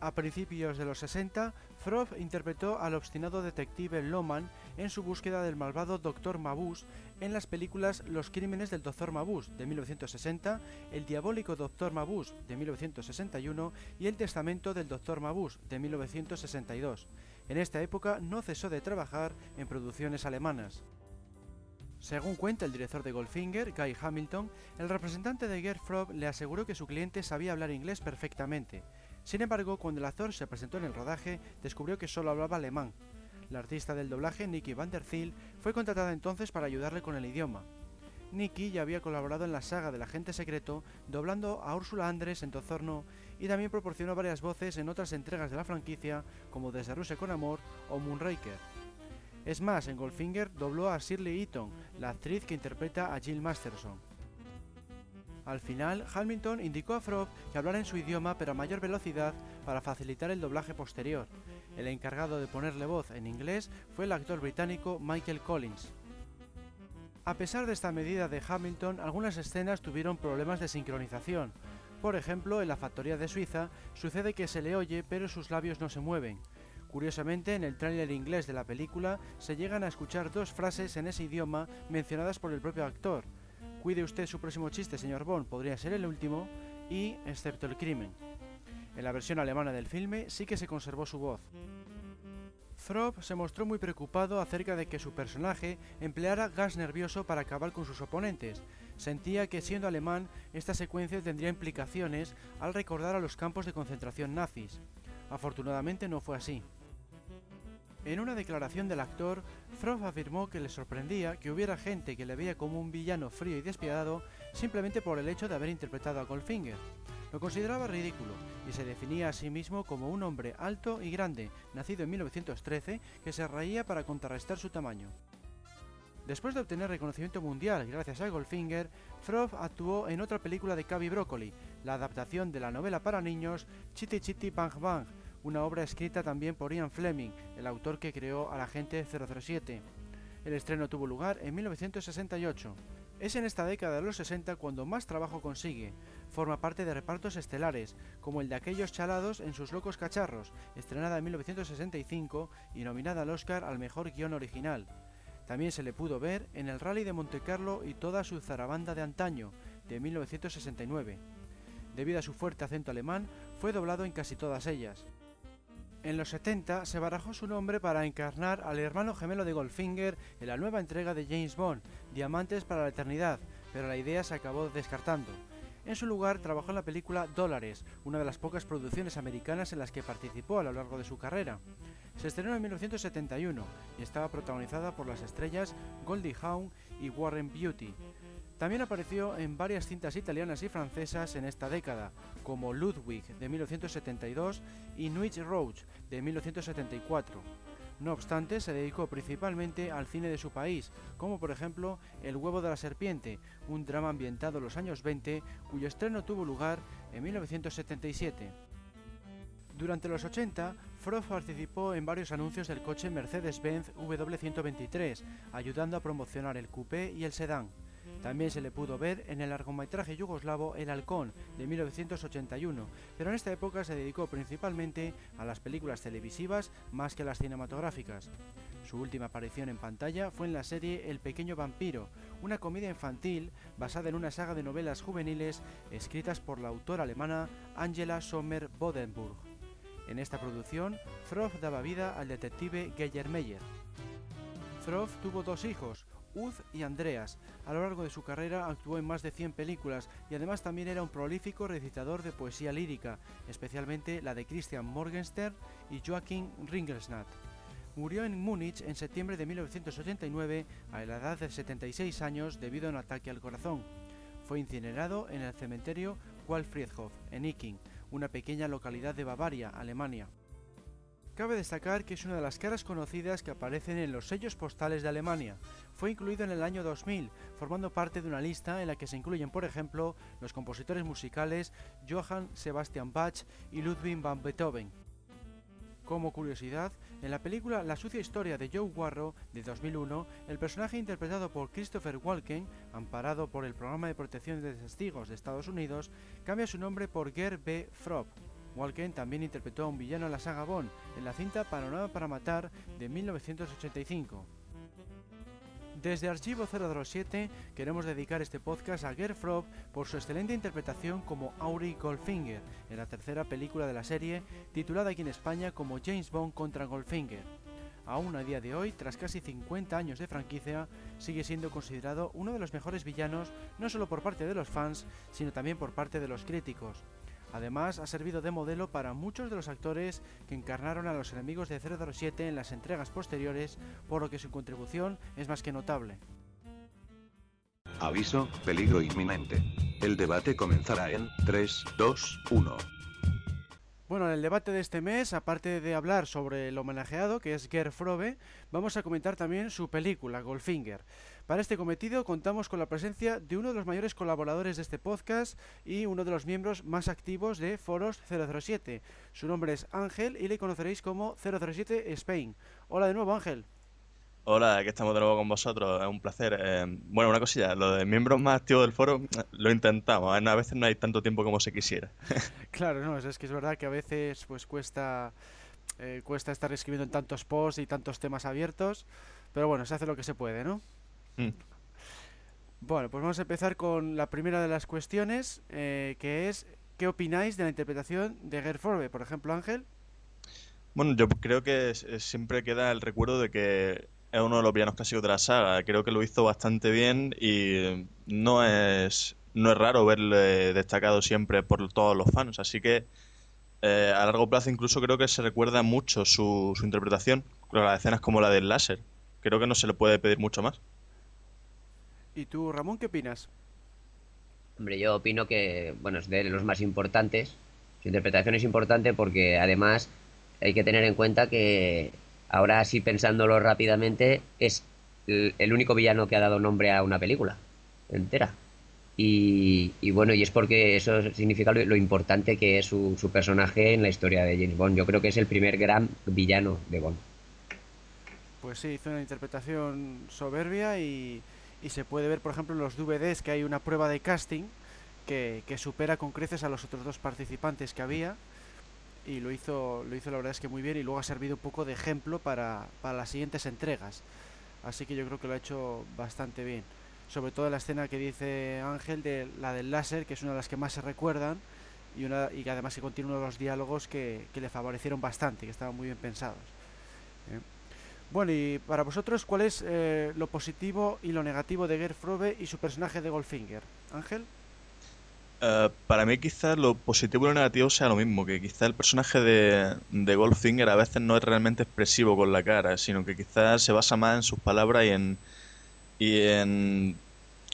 A principios de los 60, Frobe interpretó al obstinado detective Loman en su búsqueda del malvado Dr. Mabuse en las películas Los crímenes del Dr. Mabuse de 1960, El diabólico Dr. Mabuse de 1961 y El testamento del Dr. Mabuse de 1962. En esta época no cesó de trabajar en producciones alemanas. Según cuenta el director de Goldfinger, Guy Hamilton, el representante de Gerd Frobe le aseguró que su cliente sabía hablar inglés perfectamente. Sin embargo, cuando el actor se presentó en el rodaje, descubrió que solo hablaba alemán. La artista del doblaje, Nicky Van der Thiel, fue contratada entonces para ayudarle con el idioma. Nicky ya había colaborado en la saga del agente secreto, doblando a Úrsula Andres en Tozorno y también proporcionó varias voces en otras entregas de la franquicia, como Desde Rusia con Amor o Moonraker. Es más, en Goldfinger dobló a Shirley Eaton, la actriz que interpreta a Jill Masterson. Al final, Hamilton indicó a Frobe que hablara en su idioma pero a mayor velocidad para facilitar el doblaje posterior. El encargado de ponerle voz en inglés fue el actor británico Michael Collins. A pesar de esta medida de Hamilton, algunas escenas tuvieron problemas de sincronización. Por ejemplo, en la factoría de Suiza sucede que se le oye pero sus labios no se mueven. Curiosamente, en el tráiler inglés de la película se llegan a escuchar dos frases en ese idioma mencionadas por el propio actor. Cuide usted su próximo chiste, señor Bond, podría ser el último, y excepto el crimen. En la versión alemana del filme sí que se conservó su voz. Frobe se mostró muy preocupado acerca de que su personaje empleara gas nervioso para acabar con sus oponentes. Sentía que siendo alemán, esta secuencia tendría implicaciones al recordar a los campos de concentración nazis. Afortunadamente no fue así. En una declaración del actor, Frobe afirmó que le sorprendía que hubiera gente que le veía como un villano frío y despiadado simplemente por el hecho de haber interpretado a Goldfinger. Lo consideraba ridículo y se definía a sí mismo como un hombre alto y grande, nacido en 1913, que se reía para contrarrestar su tamaño. Después de obtener reconocimiento mundial gracias a Goldfinger, Frobe actuó en otra película de Cavi Broccoli, la adaptación de la novela para niños Chitty Chitty Bang Bang, una obra escrita también por Ian Fleming, el autor que creó al agente 007. El estreno tuvo lugar en 1968. Es en esta década de los 60 cuando más trabajo consigue. Forma parte de repartos estelares, como el de aquellos chalados en sus locos cacharros, estrenada en 1965 y nominada al Oscar al mejor guion original. También se le pudo ver en el Rally de Montecarlo y toda su zarabanda de antaño, de 1969. Debido a su fuerte acento alemán, fue doblado en casi todas ellas. En los 70 se barajó su nombre para encarnar al hermano gemelo de Goldfinger en la nueva entrega de James Bond, Diamantes para la Eternidad, pero la idea se acabó descartando. En su lugar trabajó en la película Dólares, una de las pocas producciones americanas en las que participó a lo largo de su carrera. Se estrenó en 1971 y estaba protagonizada por las estrellas Goldie Hawn y Warren Beatty. También apareció en varias cintas italianas y francesas en esta década, como Ludwig de 1972 y Nuit Rouge de 1974. No obstante, se dedicó principalmente al cine de su país, como por ejemplo El huevo de la serpiente, un drama ambientado en los años 20 cuyo estreno tuvo lugar en 1977. Durante los 80, Frost participó en varios anuncios del coche Mercedes-Benz W123, ayudando a promocionar el coupé y el sedán. También se le pudo ver en el largometraje yugoslavo El Halcón de 1981, pero en esta época se dedicó principalmente a las películas televisivas más que a las cinematográficas. Su última aparición en pantalla fue en la serie El pequeño vampiro, una comedia infantil basada en una saga de novelas juveniles escritas por la autora alemana Angela Sommer-Bodenburg. En esta producción, Froth daba vida al detective Geyer Meyer. Froth tuvo dos hijos, Uz y Andreas. A lo largo de su carrera actuó en más de 100 películas y además también era un prolífico recitador de poesía lírica, especialmente la de Christian Morgenstern y Joachim Ringelsnatt. Murió en Múnich en septiembre de 1989 a la edad de 76 años debido a un ataque al corazón. Fue incinerado en el cementerio Waldfriedhof, en Icking, una pequeña localidad de Bavaria, Alemania. Cabe destacar que es una de las caras conocidas que aparecen en los sellos postales de Alemania. Fue incluido en el año 2000, formando parte de una lista en la que se incluyen, por ejemplo, los compositores musicales Johann Sebastian Bach y Ludwig van Beethoven. Como curiosidad, en la película La sucia historia de Joe Warro de 2001, el personaje interpretado por Christopher Walken, amparado por el Programa de Protección de Testigos de Estados Unidos, cambia su nombre por Ger B. Frob. Walken también interpretó a un villano en la saga Bond, en la cinta Panorama para Matar de 1985. Desde Archivo 007 queremos dedicar este podcast a Gerd Frob por su excelente interpretación como Auri Goldfinger en la tercera película de la serie, titulada aquí en España como James Bond contra Goldfinger. Aún a día de hoy, tras casi 50 años de franquicia, sigue siendo considerado uno de los mejores villanos no solo por parte de los fans, sino también por parte de los críticos. Además, ha servido de modelo para muchos de los actores que encarnaron a los enemigos de 007 en las entregas posteriores, por lo que su contribución es más que notable. Aviso, peligro inminente. El debate comenzará en 3, 2, 1. Bueno, en el debate de este mes, aparte de hablar sobre el homenajeado, que es Ger Frobe, vamos a comentar también su película, Goldfinger. Para este cometido contamos con la presencia de uno de los mayores colaboradores de este podcast y uno de los miembros más activos de Foros 007. Su nombre es Ángel y le conoceréis como 007 Spain. Hola de nuevo, Ángel. Hola, aquí estamos de nuevo con vosotros, es un placer. Eh, bueno, una cosilla, lo de miembros más activos del foro lo intentamos, ¿eh? a veces no hay tanto tiempo como se quisiera. claro, no, es que es verdad que a veces pues cuesta, eh, cuesta estar escribiendo en tantos posts y tantos temas abiertos, pero bueno, se hace lo que se puede, ¿no? Mm. Bueno, pues vamos a empezar con la primera de las cuestiones, que es, ¿qué opináis de la interpretación de Gerd Forbe? Por ejemplo, Ángel. Bueno, yo creo que siempre queda el recuerdo de que es uno de los villanos clásicos de la saga. Creo que lo hizo bastante bien y no es, no es raro verle destacado siempre por todos los fans. Así que eh, a largo plazo incluso creo que se recuerda mucho su, su interpretación, las escenas como la del láser. Creo que no se le puede pedir mucho más. ¿Y tú, Ramón, qué opinas? Hombre, yo opino que, bueno, es de los más importantes. Su interpretación es importante porque además hay que tener en cuenta que Ahora sí pensándolo rápidamente, es el, único villano que ha dado nombre a una película entera. Y, y bueno, y es porque eso significa lo, lo importante que es su, su personaje en la historia de James Bond. Yo creo que es el primer gran villano de Bond. Pues sí, hizo una interpretación soberbia y, y se puede ver, por ejemplo, en los DVDs que hay una prueba de casting que, que supera con creces a los otros dos participantes que había y lo hizo, lo hizo la verdad es que muy bien y luego ha servido un poco de ejemplo para, para las siguientes entregas. Así que yo creo que lo ha hecho bastante bien. Sobre todo la escena que dice Ángel, de la del láser, que es una de las que más se recuerdan y, una, y además que contiene uno de los diálogos que, que le favorecieron bastante, que estaban muy bien pensados. ¿eh? Bueno, y para vosotros, ¿cuál es eh, lo positivo y lo negativo de Gerd Frobe y su personaje de Goldfinger? Ángel. Eh, para mí quizás lo positivo y lo negativo sea lo mismo, que quizás el personaje de, de Goldfinger a veces no es realmente expresivo con la cara, sino que quizás se basa más en sus palabras y en, y en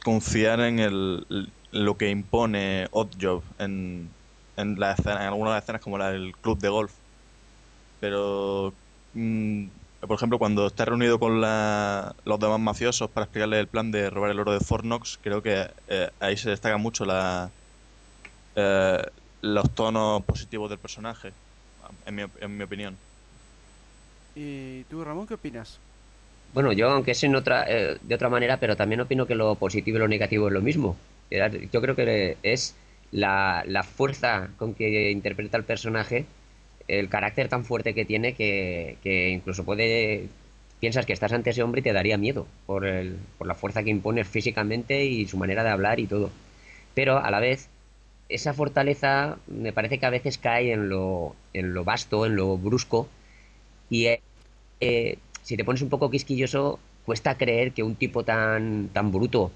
confiar en el, lo que impone Oddjob en, en, la escena, en algunas escenas como la del club de golf. Pero, mm, por ejemplo, cuando está reunido con la, los demás mafiosos para explicarle el plan de robar el oro de Fornox, creo que eh, ahí se destaca mucho la eh, los tonos positivos del personaje, en mi, en mi opinión. ¿Y tú, Ramón, qué opinas? Bueno, yo, aunque es en otra, eh, de otra manera, pero también opino que lo positivo y lo negativo es lo mismo. Era- Yo creo que es la, la fuerza con que interpreta el personaje, el carácter tan fuerte que tiene que, que incluso puede... Piensas que estás ante ese hombre y te daría miedo por, el, por la fuerza que impone físicamente y su manera de hablar y todo. Pero a la vez, esa fortaleza me parece que a veces cae en lo, en lo vasto, en lo brusco, y eh, eh, si te pones un poco quisquilloso, cuesta creer que un tipo tan, tan bruto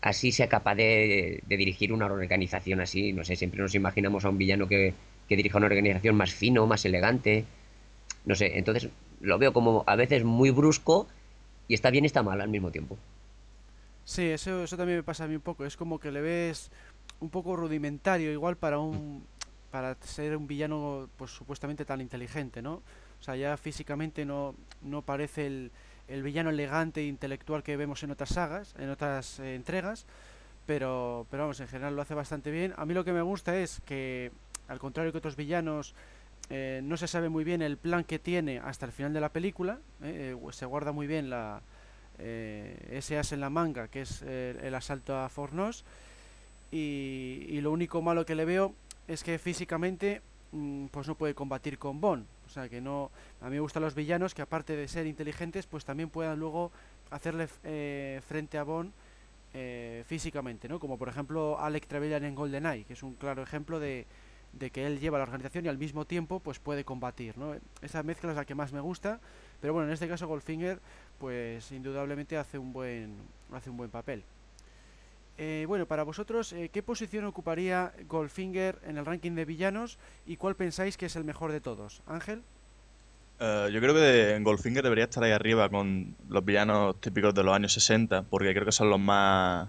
así sea capaz de, de dirigir una organización así. No sé, siempre nos imaginamos a un villano que, que dirija una organización más fino, más elegante. No sé, entonces lo veo como a veces muy brusco y está bien y está mal al mismo tiempo. Sí, eso, eso también me pasa a mí un poco. Es como que le ves un poco rudimentario, igual para un para ser un villano, pues supuestamente tan inteligente, ¿no? O sea, ya físicamente no, no parece el, el villano elegante e intelectual que vemos en otras sagas, en otras eh, entregas, pero, pero vamos, en general lo hace bastante bien. A mí lo que me gusta es que, al contrario que otros villanos, eh, no se sabe muy bien el plan que tiene hasta el final de la película, eh, eh, se guarda muy bien la, ese as en la manga, que es el asalto a Fornos, y, lo único malo que le veo es que físicamente mm, pues no puede combatir con Bond. O sea que no. A mí me gustan los villanos que aparte de ser inteligentes, pues también puedan luego hacerle frente a Bond físicamente, ¿no? Como por ejemplo Alec Trevelyan en GoldenEye, que es un claro ejemplo de, de que él lleva la organización y al mismo tiempo pues puede combatir, ¿no? Esa mezcla es la que más me gusta, pero bueno, en este caso Goldfinger pues indudablemente hace un buen hace un buen papel. Eh, bueno, para vosotros, eh, ¿qué posición ocuparía Goldfinger en el ranking de villanos y cuál pensáis que es el mejor de todos? Ángel. Eh, yo creo que de- Goldfinger debería estar ahí arriba con los villanos típicos de los años 60, porque creo que son los más,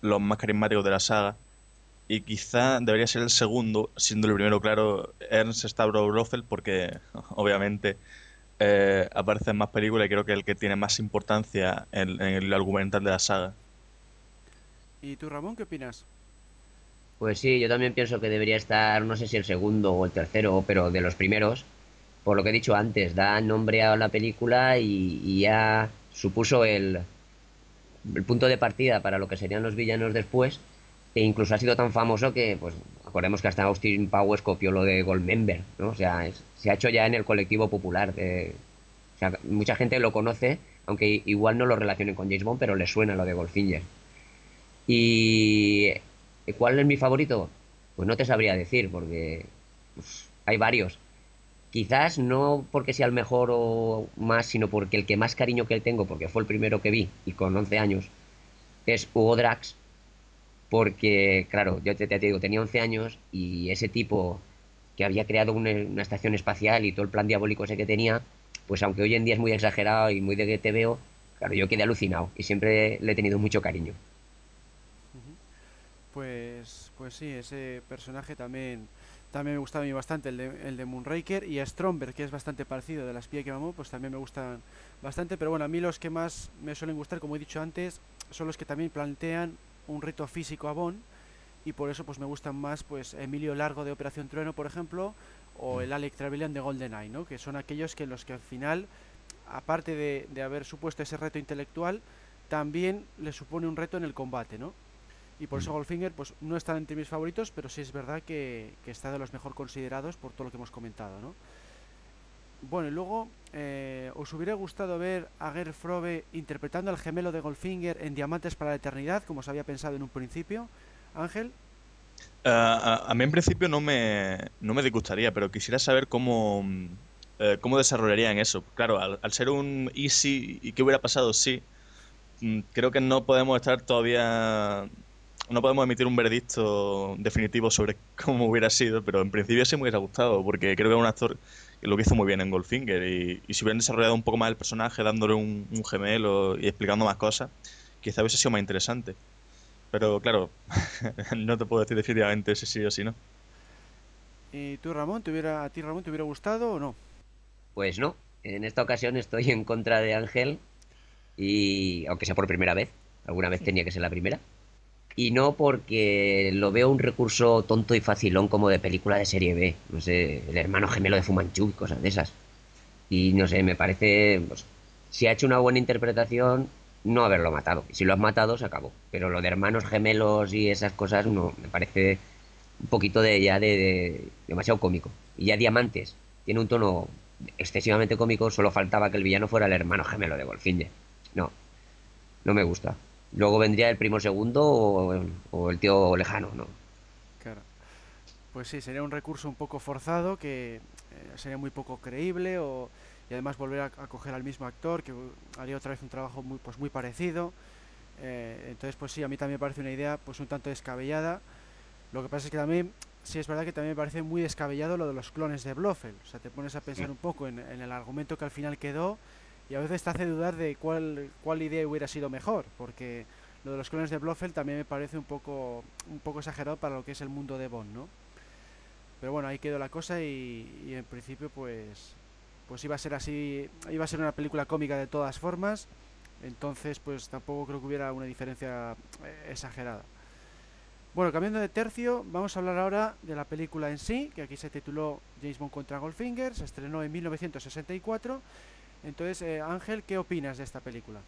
los más carismáticos de la saga. Y quizá debería ser el segundo, siendo el primero, claro, Ernst Stavro Blofeld, porque obviamente eh, aparece en más películas y creo que es el que tiene más importancia en, en el argumental de la saga. ¿Y tú, Ramón, qué opinas? Pues sí, yo también pienso que debería estar, no sé si el segundo o el tercero, pero de los primeros, por lo que he dicho antes, da nombre a la película y, y ya supuso el, el punto de partida para lo que serían los villanos después, e incluso ha sido tan famoso que, pues, acordemos que hasta Austin Powers copió lo de Goldmember, ¿no? O sea, se ha hecho ya en el colectivo popular. de- o sea, mucha gente lo conoce, aunque igual no lo relacionen con James Bond, pero le suena lo de Goldfinger. ¿Y cuál es mi favorito? Pues no te sabría decir, porque pues, hay varios. Quizás no porque sea el mejor o más, sino porque el que más cariño que tengo, porque fue el primero que vi y con 11 años, es Hugo Drax, porque, claro, yo te, te digo, tenía 11 años y ese tipo que había creado una, estación espacial y todo el plan diabólico ese que tenía, pues aunque hoy en día es muy exagerado y muy de que te veo, claro, yo quedé alucinado y siempre le he tenido mucho cariño. Pues, pues sí, ese personaje también, también me gustaba a mí bastante, el de, el de Moonraker y a Stromberg, que es bastante parecido de la espía que mamó, pues también me gustan bastante, pero bueno, a mí los que más me suelen gustar, como he dicho antes, son los que también plantean un reto físico a Bond y por eso pues me gustan más pues Emilio Largo de Operación Trueno, por ejemplo, o el Alec Trevelyan de GoldenEye, ¿no? Que son aquellos que los que al final, aparte de, de haber supuesto ese reto intelectual, también le supone un reto en el combate, ¿no? Y por eso Goldfinger pues no está entre mis favoritos, pero sí es verdad que, que está de los mejor considerados por todo lo que hemos comentado, ¿no? Bueno, y luego, eh, ¿os hubiera gustado ver a Gerd Frobe interpretando al gemelo de Goldfinger en Diamantes para la Eternidad, como se había pensado en un principio? Ángel. Uh, a, a, mí en principio no me, no me disgustaría, pero quisiera saber cómo, eh, cómo desarrollarían eso. Claro, al, ser un easy y qué hubiera pasado sí, creo que no podemos estar todavía no podemos emitir un veredicto definitivo sobre cómo hubiera sido, pero en principio sí me hubiera gustado, porque creo que es un actor que lo hizo muy bien en Goldfinger. Y, y si hubieran desarrollado un poco más el personaje, dándole un, un, gemelo y explicando más cosas, quizá hubiese sido más interesante. Pero claro, no te puedo decir definitivamente si sí o si no. ¿Y tú, Ramón, te hubiera, a ti, Ramón, te hubiera gustado o no? Pues no. En esta ocasión estoy en contra de Ángel, y aunque sea por primera vez, alguna vez tenía que ser la primera y no porque lo veo un recurso tonto y facilón como de película de serie B, no sé, el hermano gemelo de Fumanchu y cosas de esas. Y no sé, me parece, pues, si ha hecho una buena interpretación, no haberlo matado. Y si lo has matado, se acabó. Pero lo de hermanos gemelos y esas cosas, me parece un poquito de ya de, de demasiado cómico. Y ya Diamantes tiene un tono excesivamente cómico, solo faltaba que el villano fuera el hermano gemelo de Goldfinger. No, no me gusta. Luego vendría el primo segundo o, o, el tío lejano, ¿no? Claro. Pues sí, sería un recurso un poco forzado que eh, sería muy poco creíble o, y además volver a, a, coger al mismo actor que haría otra vez un trabajo muy, pues muy parecido. Eh, entonces, pues sí, a mí también me parece una idea pues un tanto descabellada. Lo que pasa es que también, sí es verdad que también me parece muy descabellado lo de los clones de Blofeld. O sea, te pones a pensar un poco en, en el argumento que al final quedó y a veces te hace dudar de cuál, cuál idea hubiera sido mejor, porque lo de los clones de Blofeld también me parece un poco, un poco exagerado para lo que es el mundo de Bond, ¿no? Pero bueno, ahí quedó la cosa y, y, en principio pues, pues iba a ser así, iba a ser una película cómica de todas formas, entonces pues tampoco creo que hubiera una diferencia exagerada. Bueno, cambiando de tercio, vamos a hablar ahora de la película en sí, que aquí se tituló James Bond contra Goldfinger, se estrenó en 1964 entonces, eh, Ángel, ¿qué opinas de esta película?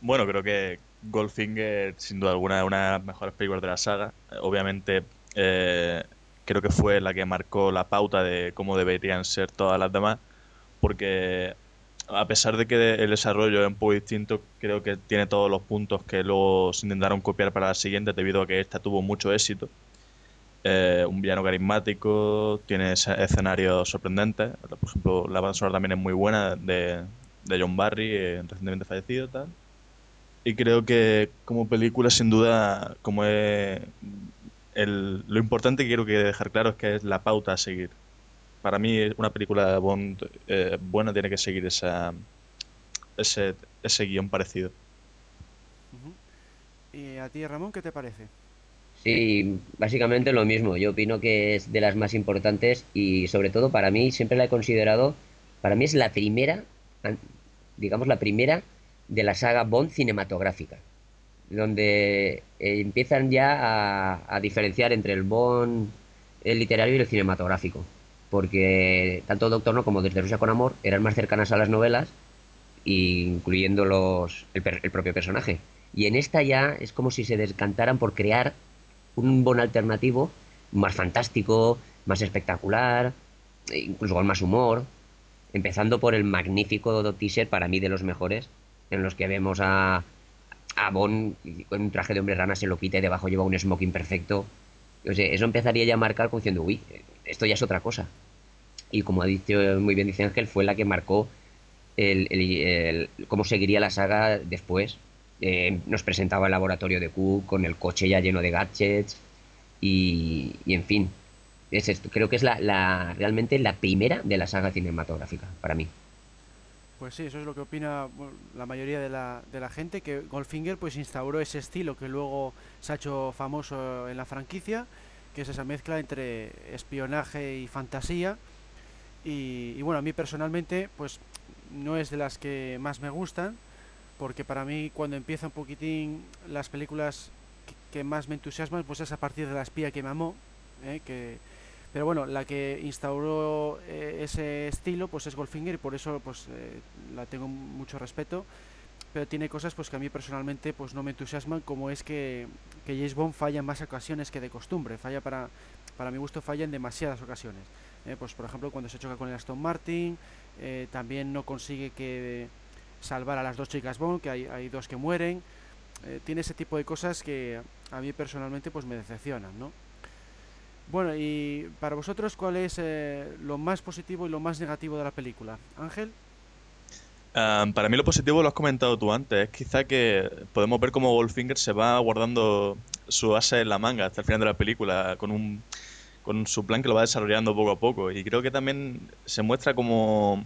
Bueno, creo que Goldfinger, sin duda alguna, es una de las mejores películas de la saga. Obviamente, eh, creo que fue la que marcó la pauta de cómo deberían ser todas las demás, porque a pesar de que el desarrollo es un poco distinto, creo que tiene todos los puntos que luego se intentaron copiar para la siguiente, debido a que esta tuvo mucho éxito eh, un villano carismático, tiene escenarios sorprendentes. Por ejemplo, la banda sonora también es muy buena de, de John Barry, eh, recientemente fallecido. Tal. Y creo que como película, sin duda, como el, lo importante que quiero que dejar claro es que es la pauta a seguir. Para mí, una película Bond eh, buena tiene que seguir esa, ese, ese guion parecido. ¿Y a ti, Ramón, qué te parece? Sí, básicamente lo mismo. Yo opino que es de las más importantes y sobre todo para mí siempre la he considerado, para mí es la primera, digamos la primera de la saga Bond cinematográfica, donde empiezan ya a, a, diferenciar entre el Bond el literario y el cinematográfico, porque tanto Doctor No como Desde Rusia con Amor eran más cercanas a las novelas, incluyendo los, el, el propio personaje. Y en esta ya es como si se descantaran por crear un Bond alternativo más fantástico, más espectacular, incluso con más humor, empezando por el magnífico teaser, para mí de los mejores, en los que vemos a, a con un traje de hombre rana, se lo quita y debajo lleva un smoking perfecto. O sea, eso empezaría ya a marcar como diciendo, uy, esto ya es otra cosa. Y como ha dicho muy bien dice Ángel, fue la que marcó el, el, el, cómo seguiría la saga después, eh, nos presentaba el laboratorio de Q con el coche ya lleno de gadgets y, en fin, es esto. creo que es la, la, realmente la primera de la saga cinematográfica para mí. Pues sí, eso es lo que opina la mayoría de la, de la gente, que Goldfinger pues instauró ese estilo que luego se ha hecho famoso en la franquicia, que es esa mezcla entre espionaje y fantasía. Y, y bueno, a mí personalmente pues no es de las que más me gustan, porque para mí cuando empieza un poquitín las películas que más me entusiasman pues es a partir de la espía que me amó, ¿eh? que pero bueno, la que instauró eh, ese estilo pues es Goldfinger y por eso pues eh, la tengo mucho respeto. Pero tiene cosas pues que a mí personalmente pues no me entusiasman, como es que, que James Bond falla en más ocasiones que de costumbre. Falla para, para mi gusto falla en demasiadas ocasiones. Eh, pues por ejemplo cuando se choca con el Aston Martin, también no consigue que salvar a las dos chicas Bond, que hay, hay dos que mueren. tiene ese tipo de cosas que a mí personalmente pues me decepcionan, ¿no? Bueno, y para vosotros, ¿cuál es eh, lo más positivo y lo más negativo de la película? Ángel. para mí lo positivo lo has comentado tú antes, es quizá que podemos ver cómo Goldfinger se va guardando su asa en la manga hasta el final de la película con un con su plan que lo va desarrollando poco a poco y creo que también se muestra como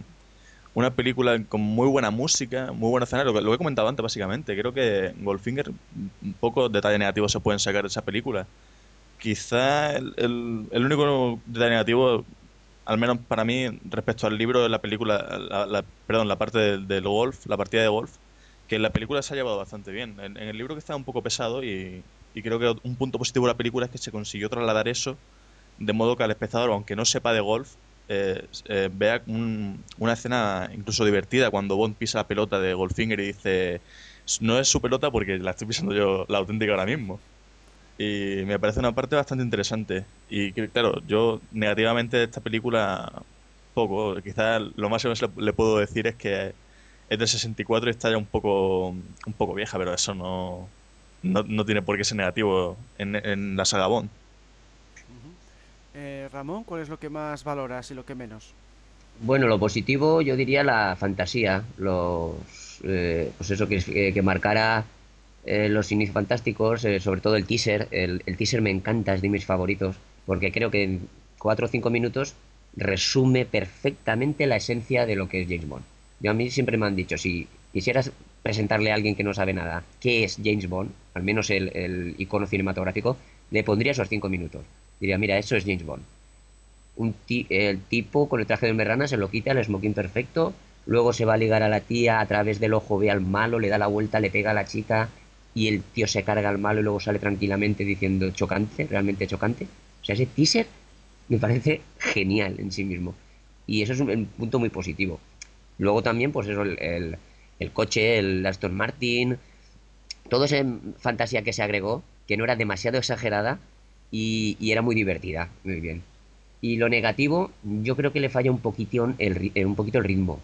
una película con muy buena música, muy buen escenario, lo que, he comentado antes básicamente, creo que Goldfinger pocos detalles negativos se pueden sacar de esa película quizá el, el, único detalle negativo, al menos para mí, respecto al libro de la película, la, perdón, la parte del, golf, la partida de golf, que en la película se ha llevado bastante bien. En, el libro que está un poco pesado y, creo que un punto positivo de la película es que se consiguió trasladar eso de modo que al espectador, aunque no sepa de golf, eh, eh, vea una escena incluso divertida cuando Bond pisa la pelota de Goldfinger y dice no es su pelota porque la estoy pisando yo la auténtica ahora mismo. Y me parece una parte bastante interesante. Y claro, yo negativamente de esta película poco. Quizás lo máximo que le puedo decir es que es de 64 y está ya un poco, un poco vieja, pero eso no, no, tiene por qué ser negativo en la saga Bond. Eh, Ramón, ¿cuál es lo que más valoras y lo que menos? Bueno, lo positivo yo diría la fantasía, los, eh, pues eso que, que marcara eh, los inicios fantásticos, eh, sobre todo el teaser. El, teaser me encanta, es de mis favoritos, porque creo que en 4 o 5 minutos resume perfectamente la esencia de lo que es James Bond. Yo a mí siempre me han dicho, si quisieras presentarle a alguien que no sabe nada qué es James Bond, al menos el, icono cinematográfico, le pondría esos 5 minutos. Diría, mira, eso es James Bond. Un el tipo con el traje de merrana se lo quita, el smoking perfecto, luego se va a ligar a la tía, a través del ojo ve al malo, le da la vuelta, le pega a la chica, y el tío se carga al malo y luego sale tranquilamente diciendo chocante, realmente chocante. O sea, ese teaser me parece genial en sí mismo. Y eso es un, punto muy positivo. Luego también, pues eso, el, el, coche, el Aston Martin, toda esa fantasía que se agregó, que no era demasiado exagerada y, era muy divertida, muy bien. Y lo negativo, yo creo que le falla un poquito el, un poquito el ritmo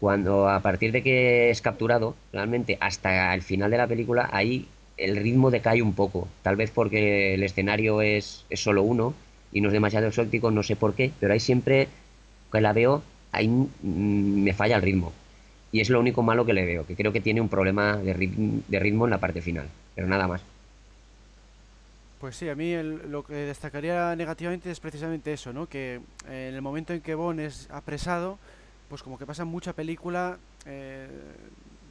cuando a partir de que es capturado, realmente hasta el final de la película, ahí el ritmo decae un poco. Tal vez porque el escenario es, es solo uno y no es demasiado exótico, no sé por qué, pero ahí siempre que la veo, ahí me falla el ritmo. Y es lo único malo que le veo, que creo que tiene un problema de, ritmo, de ritmo en la parte final, pero nada más. Pues sí, a mí lo que destacaría negativamente es precisamente eso, ¿no? Que en el momento en que Bon es apresado, pues como que pasa mucha película eh,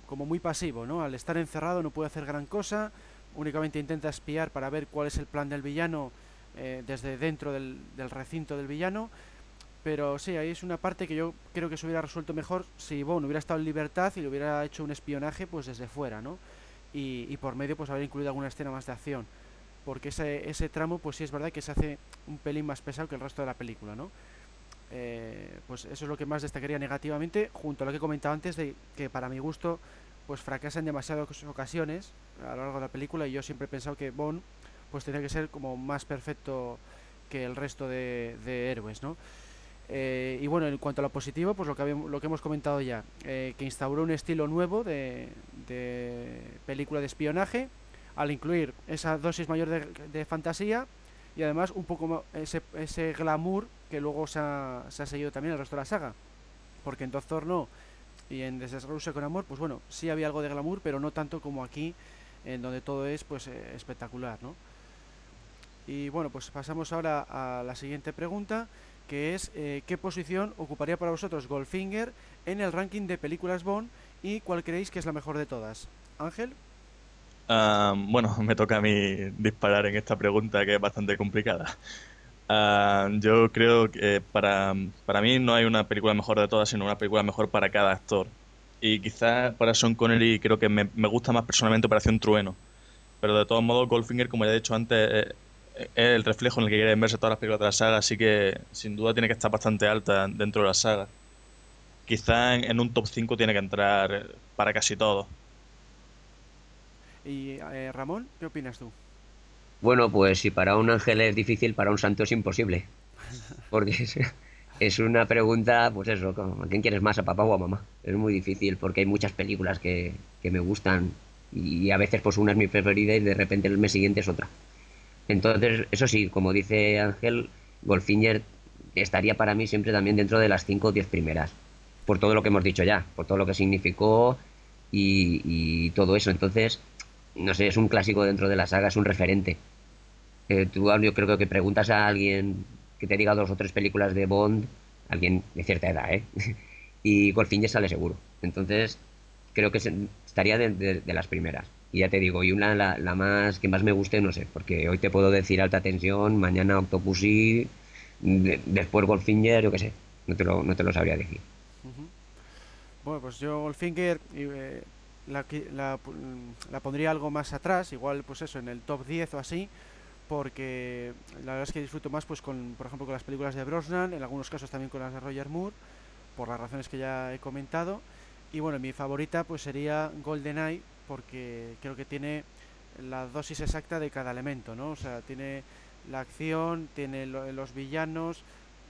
como muy pasivo, ¿no? Al estar encerrado no puede hacer gran cosa, únicamente intenta espiar para ver cuál es el plan del villano eh, desde dentro del, recinto del villano. Pero sí, ahí es una parte que yo creo que se hubiera resuelto mejor si Bond hubiera estado en libertad y le hubiera hecho un espionaje pues desde fuera, ¿no? Y, y por medio pues haber incluido alguna escena más de acción. Porque ese, ese tramo pues sí es verdad que se hace un pelín más pesado que el resto de la película, ¿no? Eh, pues eso es lo que más destacaría negativamente, junto a lo que he comentado antes de que para mi gusto pues fracasa en demasiadas ocasiones a lo largo de la película y yo siempre he pensado que Bond pues tenía que ser como más perfecto que el resto de, héroes, ¿no? Eh, y bueno, en cuanto a lo positivo, pues lo que, lo que hemos comentado ya, eh, que instauró un estilo nuevo de, película de espionaje, al incluir esa dosis mayor de, fantasía y además un poco ese, ese glamour que luego se ha, seguido también el resto de la saga. Porque en Doctor no y en Desde con Amor, pues bueno, sí había algo de glamour, pero no tanto como aquí, en donde todo es pues eh, espectacular, ¿no? Y bueno, pues pasamos ahora a la siguiente pregunta, que es eh, ¿qué posición ocuparía para vosotros Goldfinger en el ranking de películas Bond y cuál creéis que es la mejor de todas? Ángel. Ah, bueno, me toca a mí disparar en esta pregunta que es bastante complicada. Yo creo que para, para mí no hay una película mejor de todas, sino una película mejor para cada actor. Y quizás para Sean Connery creo que me, me gusta más personalmente Operación Trueno. pero de todos modos Goldfinger, como ya he dicho antes, eh, es el reflejo en el que quieren verse todas las películas de la saga, así que sin duda tiene que estar bastante alta dentro de la saga. Quizá en, un top 5 tiene que entrar para casi todo. ¿Y eh, Ramón, qué opinas tú? Bueno, pues si para un ángel es difícil, para un santo es imposible. Porque es, una pregunta, pues eso, ¿a quién quieres más, a papá o a mamá? Es muy difícil porque hay muchas películas que, que me gustan y a veces pues una es mi preferida y de repente el mes siguiente es otra. Entonces, eso sí, como dice Ángel, Golfinger estaría para mí siempre también dentro de las 5 o 10 primeras, por todo lo que hemos dicho ya, por todo lo que significó y, todo eso. Entonces, no sé, es un clásico dentro de la saga, es un referente. Eh, tú, yo creo que preguntas a alguien que te diga dos o tres películas de Bond, alguien de cierta edad, ¿eh? y Golfinger sale seguro. Entonces, creo que estaría de las primeras. Y ya te digo, y una, la, la, más que más me guste, no sé, porque hoy te puedo decir alta tensión, mañana Octopussy, después Goldfinger, yo qué sé, no te lo, no te lo sabría decir. Bueno, pues yo Goldfinger eh, la, la, la, pondría algo más atrás, igual pues eso, en el top 10 o así, porque la verdad es que disfruto más pues con, por ejemplo, con las películas de Brosnan, en algunos casos también con las de Roger Moore, por las razones que ya he comentado. Y bueno, mi favorita pues sería GoldenEye, porque creo que tiene la dosis exacta de cada elemento, ¿no? O sea, tiene la acción, tiene los villanos,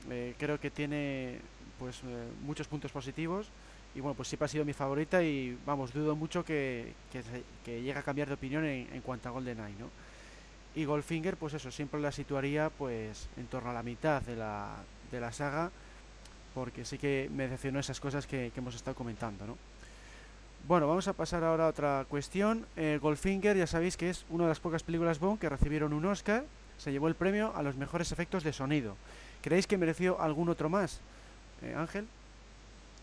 eh, creo que tiene pues eh, muchos puntos positivos y bueno, pues siempre ha sido mi favorita y vamos, dudo mucho que, que, llegue a cambiar de opinión en, cuanto a GoldenEye, ¿no? Y Goldfinger, pues eso, siempre la situaría pues en torno a la mitad de la, de la saga porque sí que me decepcionó esas cosas que, que hemos estado comentando, ¿no? Bueno, vamos a pasar ahora a otra cuestión. Eh, Goldfinger, ya sabéis que es una de las pocas películas Bond que recibieron un Oscar. Se llevó el premio a los mejores efectos de sonido. ¿Creéis que mereció algún otro más? Eh, Ángel.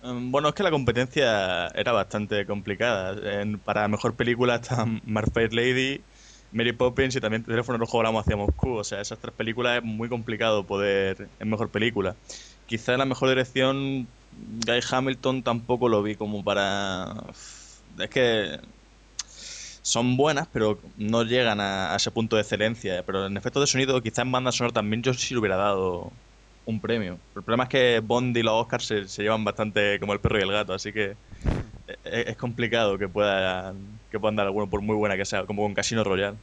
Em, bueno, es que la competencia era bastante complicada. para mejor película están My Fair Lady, Mary Poppins y también Teléfono Rojo Volamos hacia Moscú. O sea, esas tres películas es muy complicado poder en mejor película. Quizá en la mejor dirección Guy Hamilton tampoco lo vi como para... Es que son buenas, pero no llegan a, ese punto de excelencia. Pero en efecto de sonido, quizás en banda sonora también yo sí le hubiera dado un premio. El problema es que Bond y los Oscars se, llevan bastante como el perro y el gato, así que es, complicado que pueda que puedan dar alguno por muy buena que sea, como con Casino Royale.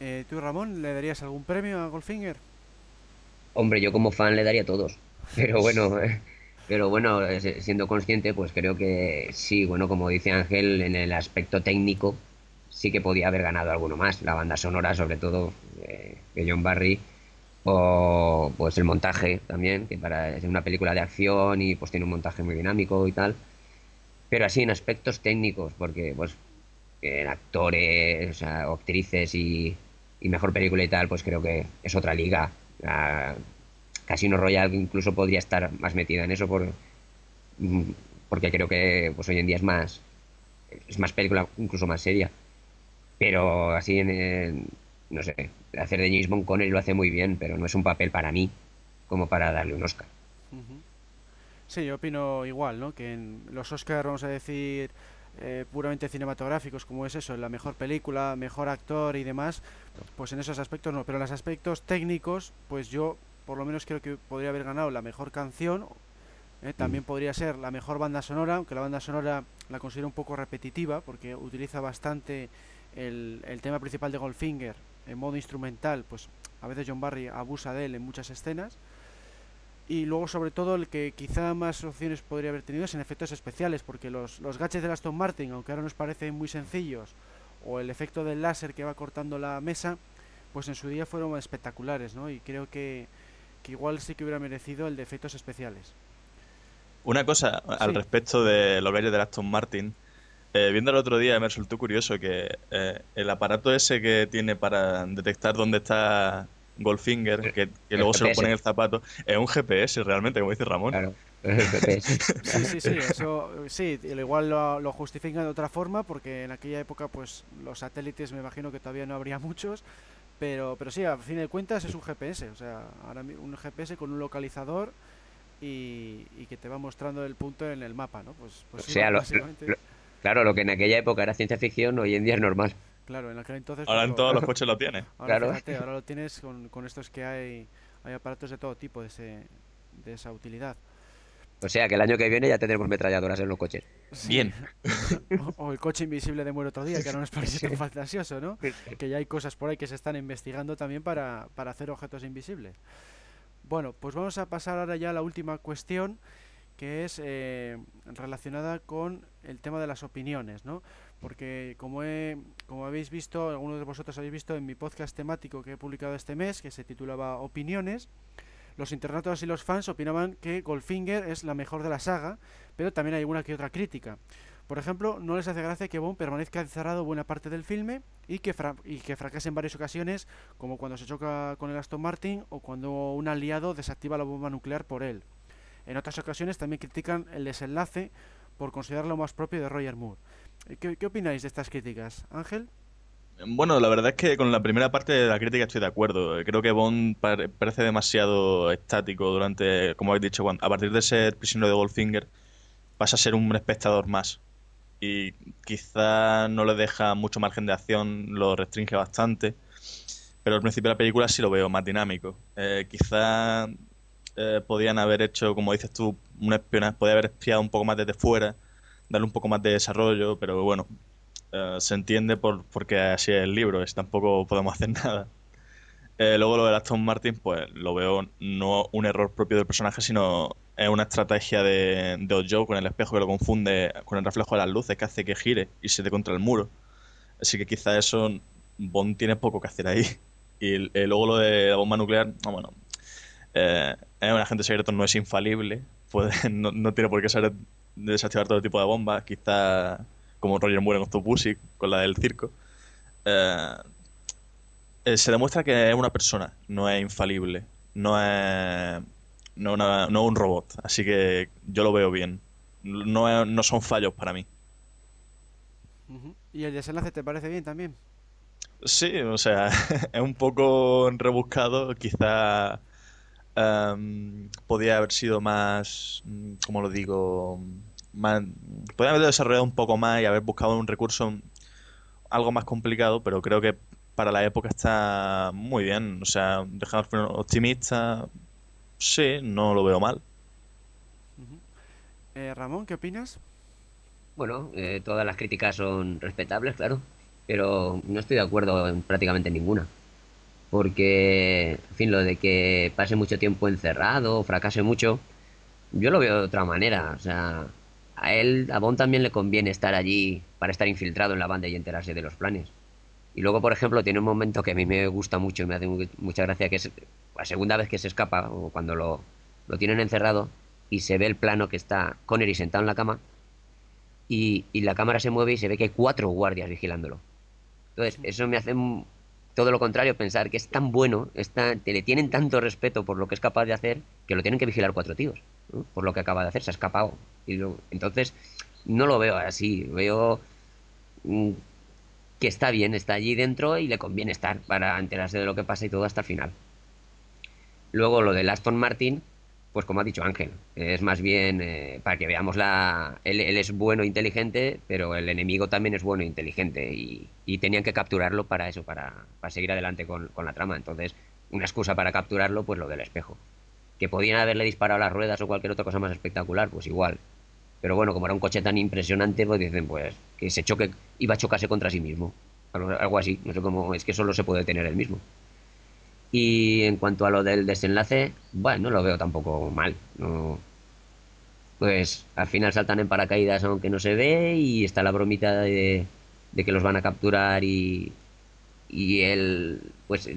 Eh, ¿Tú, Ramón, le darías algún premio a Goldfinger? Hombre, yo como fan le daría todos. Pero bueno, pero bueno, siendo consciente, pues creo que sí, bueno, como dice Ángel, en el aspecto técnico sí que podía haber ganado alguno más. La banda sonora, sobre todo, eh, de John Barry, o pues el montaje también, que para ser una película de acción y pues tiene un montaje muy dinámico y tal. Pero así en aspectos técnicos, porque pues en actores, o actrices y, y, mejor película y tal, pues creo que es otra liga. Casino Royale incluso podría estar más metida en eso por, mm, porque creo que pues hoy en día es más es más película incluso más seria pero así en, no sé hacer de James Bond con él lo hace muy bien pero no es un papel para mí como para darle un Oscar sí yo opino igual no que en los Oscars vamos a decir eh, puramente cinematográficos como es eso la mejor película mejor actor y demás pues en esos aspectos no pero en los aspectos técnicos pues yo por lo menos creo que podría haber ganado la mejor canción. ¿eh? También mm. podría ser la mejor banda sonora, aunque la banda sonora la considero un poco repetitiva porque utiliza bastante el, el tema principal de Goldfinger en modo instrumental. Pues a veces John Barry abusa de él en muchas escenas. Y luego, sobre todo, el que quizá más opciones podría haber tenido es en efectos especiales, porque los, los gadgets de Aston Martin, aunque ahora nos parecen muy sencillos, o el efecto del láser que va cortando la mesa, pues en su día fueron espectaculares, ¿no? Y creo que, que igual sí que hubiera merecido el de efectos especiales. Una cosa al respecto de los gallos de Aston Martin. Eh, viendo el otro día me resultó curioso que eh, el aparato ese que tiene para detectar dónde está Goldfinger, que, luego se lo pone en el zapato, es un GPS realmente, como dice Ramón. Claro, es GPS. sí, sí, sí, eso sí, igual lo, lo justifican de otra forma porque en aquella época pues los satélites me imagino que todavía no habría muchos pero, pero sí, a fin de cuentas es un GPS, o sea, ahora un GPS con un localizador y, que te va mostrando el punto en el mapa, ¿no? Pues, pues o sea, claro, lo que en aquella época era ciencia ficción, hoy en día es normal. Claro, en aquel entonces... Ahora en todos los coches lo tienes. Ahora, Claro. fíjate, ahora lo tienes con, con estos que hay, hay aparatos de todo tipo de, ese, de esa utilidad. O sea que el año que viene ya tendremos metralladoras en los coches. Bien. O, o el coche invisible de Muere otro día, que ahora nos parece tan fantasioso, ¿no? Que ya hay cosas por ahí que se están investigando también para, para hacer objetos invisibles. Bueno, pues vamos a pasar ahora ya a la última cuestión, que es eh, relacionada con el tema de las opiniones, ¿no? Porque como, he, como habéis visto, algunos de vosotros habéis visto en mi podcast temático que he publicado este mes, que se titulaba Opiniones, los internautas y los fans opinaban que Goldfinger es la mejor de la saga, pero también hay alguna que otra crítica. Por ejemplo, no les hace gracia que Bond permanezca encerrado buena parte del filme y que, y que fracase en varias ocasiones, como cuando se choca con el Aston Martin o cuando un aliado desactiva la bomba nuclear por él. En otras ocasiones también critican el desenlace por considerarlo más propio de Roger Moore. Eh, ¿Qué, opináis de estas críticas, Ángel? Bueno, la verdad es que con la primera parte de la crítica estoy de acuerdo. Creo que Bond pare- parece demasiado estático durante, como habéis dicho, a partir de ser prisionero de Goldfinger, pasa a ser un espectador más. Y quizá no le deja mucho margen de acción, lo restringe bastante. Pero al principio de la película sí lo veo más dinámico. Eh, quizá eh, podían haber hecho, como dices tú, un espionaje, podía haber espiado un poco más desde fuera, darle un poco más de desarrollo, pero bueno, eh, se entiende por, porque así es el libro, es, tampoco podemos hacer nada. Eh, luego lo del Aston Martin, pues lo veo no un error propio del personaje, sino es una estrategia de, de Ojo con el espejo que lo confunde con el reflejo de las luces que hace que gire y se dé contra el muro. Así que quizá eso Bond tiene poco que hacer ahí. Y eh, luego lo de la bomba nuclear, no, bueno, eh, un agente secreto, no es infalible, puede, no, no tiene por qué saber desactivar todo tipo de bombas, quizá como Roger Moore en Octopussy, con la del circo. Eh, eh, se demuestra que es una persona, no es infalible, no es, no, una- no un robot, así que yo lo veo bien. No, es- no son fallos para mí. ¿Y el desenlace te parece bien también? Sí, o sea, es un poco rebuscado, quizá podía haber sido más, mm, ¿cómo lo digo? Más, podría haber desarrollado un poco más y haber buscado un recurso algo más complicado, pero creo que para la época está muy bien. O sea, dejando el final optimista, sí, no lo veo mal. Eh, Ramón, ¿qué opinas? Bueno, eh, todas las críticas son respetables, claro, pero no estoy de acuerdo en prácticamente ninguna. Porque, en fin, lo de que pase mucho tiempo encerrado, fracase mucho, yo lo veo de otra manera. O sea, a él, a Bond también le conviene estar allí para estar infiltrado en la banda y enterarse de los planes. Y luego, por ejemplo, tiene un momento que a mí me gusta mucho y me hace mu- mucha gracia, que es la segunda vez que se escapa, o cuando lo, lo tienen encerrado, y se ve el plano que está Connery sentado en la cama, y, y la cámara se mueve y se ve que hay cuatro guardias vigilándolo. Entonces, eso me hace todo lo contrario, pensar que es tan bueno, es tan- le tienen tanto respeto por lo que es capaz de hacer, que lo tienen que vigilar cuatro tíos, por lo que acaba de hacer, se ha escapado. Y entonces, no lo veo así, veo mm, que está bien, está allí dentro y le conviene estar para enterarse de lo que pasa y todo hasta el final. Luego lo del Aston Martin, pues como ha dicho Ángel, es más bien eh, para que veamos la... Él, es bueno e inteligente, pero el enemigo también es bueno e inteligente y, tenían que capturarlo para eso, para, para seguir adelante con, con la trama. Entonces, una excusa para capturarlo, pues lo del espejo. Que podían haberle disparado las ruedas o cualquier otra cosa más espectacular, pues igual. Pero bueno, como era un coche tan impresionante, pues dicen, pues, que se choque, iba a chocarse contra sí mismo. Algo, algo así, no sé cómo, es que solo se puede tener el mismo. Y en cuanto a lo del desenlace, bueno, no lo veo tampoco mal. No, pues al final saltan en paracaídas aunque no se ve y está la bromita de, de que los van a capturar y, y él, pues,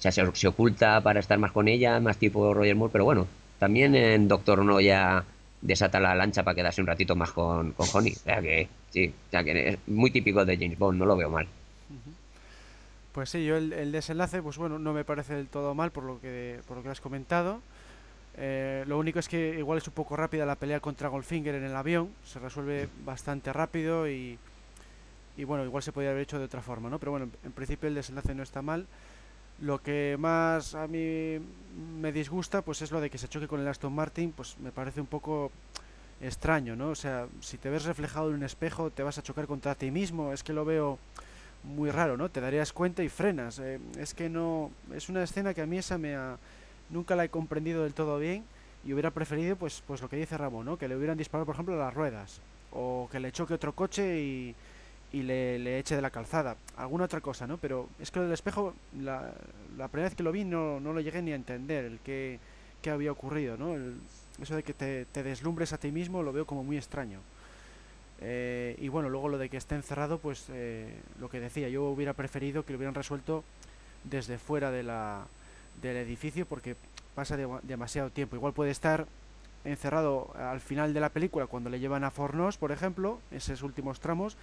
se oculta para estar más con ella, más tipo Roger Moore, pero bueno, también en Doctor No ya desata la lancha para quedarse un ratito más con, con Honey. O sea que, sí, o sea que es muy típico de James Bond, no lo veo mal. Pues sí, yo el, el desenlace, pues bueno, no me parece del todo mal por lo que, por lo que has comentado. Eh, lo único es que igual es un poco rápida la pelea contra Goldfinger en el avión, se resuelve bastante rápido y, y bueno, igual se podría haber hecho de otra forma, ¿no? Pero bueno, en, en principio el desenlace no está mal. Lo que más a mí me disgusta, pues es lo de que se choque con el Aston Martin, pues me parece un poco extraño, ¿no? O sea, si te ves reflejado en un espejo, te vas a chocar contra ti mismo, es que lo veo muy raro, ¿no? Te darías cuenta y frenas. Eh, es que no... Es una escena que a mí esa me ha... Nunca la he comprendido del todo bien y hubiera preferido, pues, pues lo que dice Ramón, ¿no? Que le hubieran disparado, por ejemplo, a las ruedas. O que le choque otro coche y, y le, le, eche de la calzada. Alguna otra cosa, ¿no? Pero es que lo del espejo, la, la primera vez que lo vi no, no lo llegué ni a entender, el que, que había ocurrido, ¿no? El, eso de que te, te, deslumbres a ti mismo lo veo como muy extraño. Eh, y bueno, luego lo de que esté encerrado, pues eh, lo que decía, yo hubiera preferido que lo hubieran resuelto desde fuera de la, del edificio porque pasa de, demasiado tiempo. Igual puede estar encerrado al final de la película cuando le llevan a Fornos, por ejemplo, esos últimos tramos,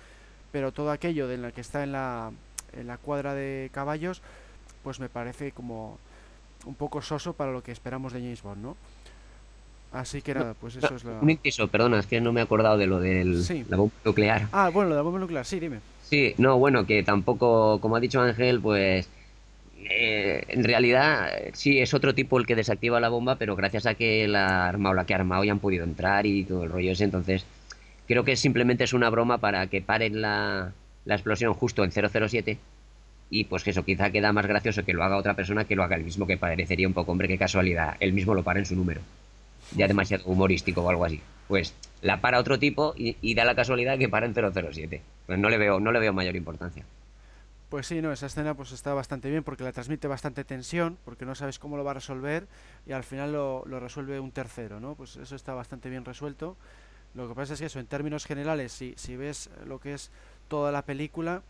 pero todo aquello de la que está en la, en la cuadra de caballos, pues me parece como un poco soso para lo que esperamos de James Bond, ¿no? Así que nada, pues eso es lo... Un inciso, perdona, es que no me he acordado de lo de sí. la bomba nuclear. Ah, bueno, la bomba nuclear, sí, dime. Sí, no, bueno, que tampoco, como ha dicho Ángel, pues eh, en realidad sí es otro tipo el que desactiva la bomba, pero gracias a que la arma o la que ha armado ya han podido entrar y todo el rollo ese, entonces creo que simplemente es una broma para que paren la, la explosión justo en 007 y pues que eso quizá queda más gracioso que lo haga otra persona que lo haga el mismo, que parecería un poco, hombre, qué casualidad, él mismo lo para en su número, ya demasiado humorístico o algo así. Pues la para otro tipo y, da la casualidad que para en 007. Pues no le veo, no le veo mayor importancia. Pues sí, no, esa escena pues está bastante bien porque la transmite bastante tensión, porque no sabes cómo lo va a resolver y al final lo, lo resuelve un tercero, ¿no? Pues eso está bastante bien resuelto. Lo que pasa es que eso, en términos generales, si, si ves lo que es toda la película,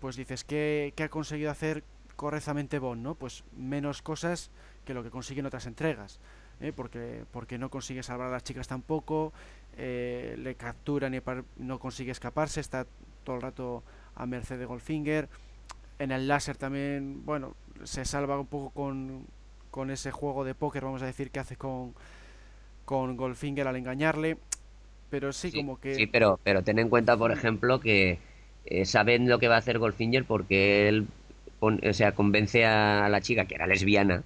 pues dices, ¿qué, ¿qué, ha conseguido hacer correctamente Bond? ¿no? Pues menos cosas que lo que consigue en otras entregas. ¿Eh? Porque, porque no consigue salvar a las chicas tampoco, eh, le capturan y no consigue escaparse, está todo el rato a merced de Goldfinger. En el láser también, bueno, se salva un poco con, con ese juego de póker, vamos a decir, que hace con, con Goldfinger al engañarle. Pero sí, sí como que... Sí, pero, pero ten en cuenta, por ejemplo, que eh, saben lo que va a hacer Goldfinger porque él o sea, convence a la chica, que era lesbiana,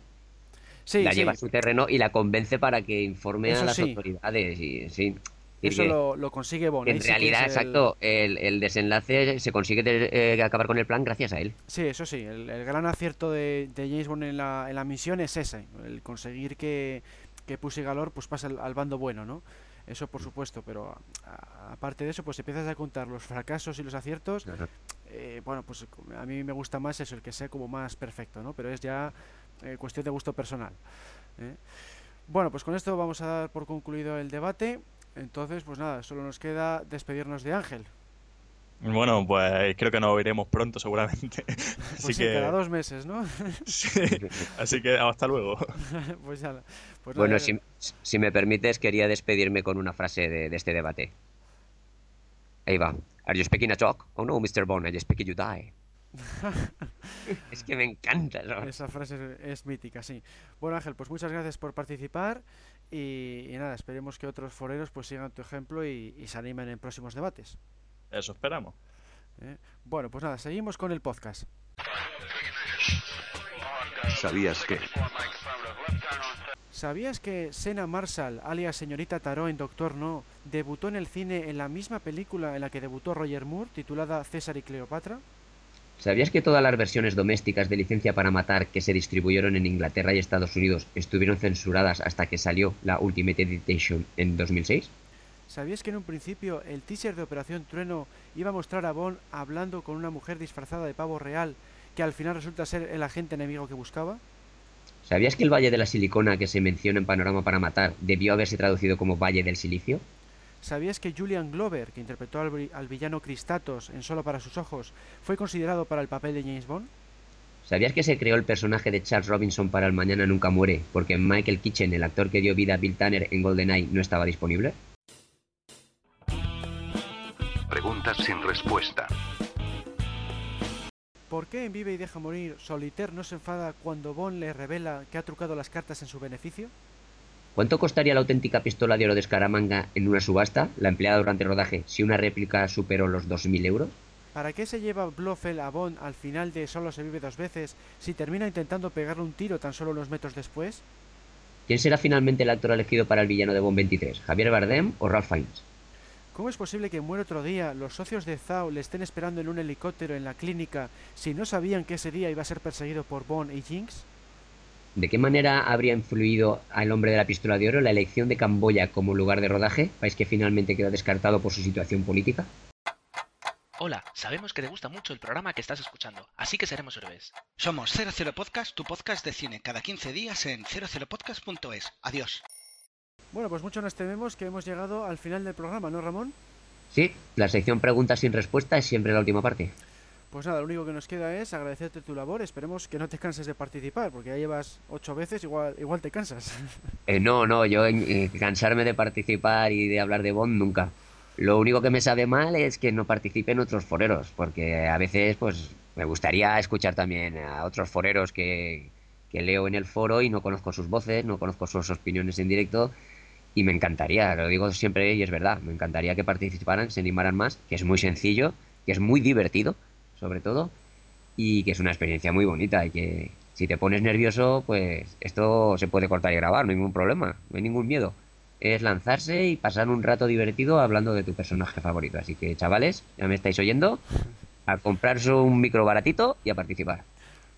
sí, la lleva a su terreno y la convence para que informe Eso a las autoridades. Y, sí, Eso lo, lo, consigue Bond. En realidad, exacto, el... El, el... desenlace se consigue de, eh, acabar con el plan gracias a él. Sí, eso sí, el, el gran acierto de, de, James Bond en la, en la misión es ese, el conseguir que, que Pussy Galore pues pase al, al bando bueno, ¿no? Eso por supuesto, pero aparte de eso, pues empiezas a contar los fracasos y los aciertos. Eh, bueno, pues a mí me gusta más eso, el que sea como más perfecto, ¿no? Pero es ya eh, cuestión de gusto personal. ¿eh? Bueno, pues con esto vamos a dar por concluido el debate. Entonces, pues nada, solo nos queda despedirnos de Ángel. Bueno, pues creo que nos veremos pronto seguramente. Pues así sí, que cada dos meses, ¿no? sí. Así que hasta luego. pues ya, pues bueno, si, si, me permites, quería despedirme con una frase de, de, este debate. Ahí va. Are you speaking a talk? Oh no, Mr. Bond, I speak you die. Es que me encanta. ¿no? Esa frase es, es, mítica, sí. Bueno, Ángel, pues muchas gracias por participar y, y nada, esperemos que otros foreros pues sigan tu ejemplo y, y se animen en próximos debates. Eso esperamos. ¿Eh? Bueno, pues nada, seguimos con el podcast. ¿Sabías que? ¿Sabías que Sena Marshall, alias señorita Tarot en Doctor No, debutó en el cine en la misma película en la que debutó Roger Moore, titulada César y Cleopatra? ¿Sabías que todas las versiones domésticas de Licencia para Matar que se distribuyeron en Inglaterra y Estados Unidos estuvieron censuradas hasta que salió la Ultimate Edition en 2006? ¿Sabías que en un principio el teaser de Operación Trueno iba a mostrar a Bond hablando con una mujer disfrazada de pavo real que al final resulta ser el agente enemigo que buscaba? ¿Sabías que el Valle de la Silicona que se menciona en Panorama para Matar debió haberse traducido como Valle del Silicio? ¿Sabías que Julian Glover, que interpretó al, al, villano Cristatos en Solo para sus ojos, fue considerado para el papel de James Bond? ¿Sabías que se creó el personaje de Charles Robinson para El Mañana Nunca Muere porque Michael Kitchen, el actor que dio vida a Bill Tanner en GoldenEye, no estaba disponible? Preguntas sin respuesta. ¿Por qué en Vive y Deja Morir Solitaire no se enfada cuando Bond le revela que ha trucado las cartas en su beneficio? ¿Cuánto costaría la auténtica pistola de oro de Scaramanga en una subasta, la empleada durante el rodaje, si una réplica superó los 2.000 euros? ¿Para qué se lleva Blofeld a Bond al final de Solo se vive dos veces si termina intentando pegarle un tiro tan solo unos metros después? ¿Quién será finalmente el actor elegido para el villano de Bond 23? ¿Javier Bardem o Ralph Fiennes? ¿Cómo es posible que muere otro día, los socios de Zhao le estén esperando en un helicóptero en la clínica si no sabían que ese día iba a ser perseguido por Bond y Jinx? ¿De qué manera habría influido al hombre de la pistola de oro la elección de Camboya como lugar de rodaje, país que finalmente quedó descartado por su situación política? Hola, sabemos que te gusta mucho el programa que estás escuchando, así que seremos héroes. Somos 00 Podcast, tu podcast de cine, cada 15 días en 00podcast.es. Adiós. Bueno, pues mucho nos tememos que hemos llegado al final del programa, ¿no, Ramón? Sí, la sección preguntas sin respuesta es siempre la última parte. Pues nada, lo único que nos queda es agradecerte tu labor. Esperemos que no te canses de participar, porque ya llevas ocho veces, igual, igual te cansas. Eh, no, no, yo eh, cansarme de participar y de hablar de Bond nunca. Lo único que me sabe mal es que no participe en otros foreros, porque a veces pues me gustaría escuchar también a otros foreros que, que leo en el foro y no conozco sus voces, no conozco sus opiniones en directo y me encantaría, lo digo siempre y es verdad, me encantaría que participaran, se animaran más, que es muy sencillo, que es muy divertido sobre todo, y que es una experiencia muy bonita y que si te pones nervioso, pues esto se puede cortar y grabar, no hay ningún problema, no hay ningún miedo. Es lanzarse y pasar un rato divertido hablando de tu personaje favorito. Así que, chavales, ya me estáis oyendo, a comprarse un micro baratito y a participar.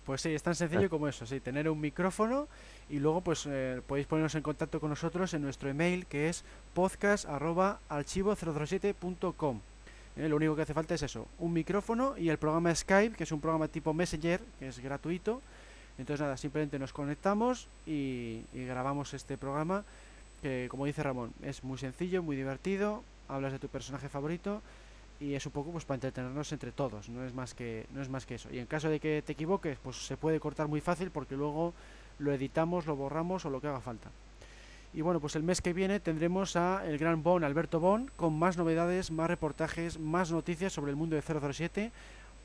Pues sí, es tan sencillo como eso, sí, tener un micrófono y luego pues eh, podéis ponernos en contacto con nosotros en nuestro email que es podcast@archivo007.com. Eh, lo único que hace falta es eso, un micrófono y el programa Skype, que es un programa tipo Messenger, que es gratuito. Entonces nada, simplemente nos conectamos y, grabamos este programa, que como dice Ramón, es muy sencillo, muy divertido, hablas de tu personaje favorito y es un poco pues para entretenernos entre todos, no es más que no es más que eso. Y en caso de que te equivoques, pues se puede cortar muy fácil porque luego lo editamos, lo borramos o lo que haga falta. Y bueno, pues el mes que viene tendremos a el gran Bon, Alberto Bon, con más novedades, más reportajes, más noticias sobre el mundo de 007.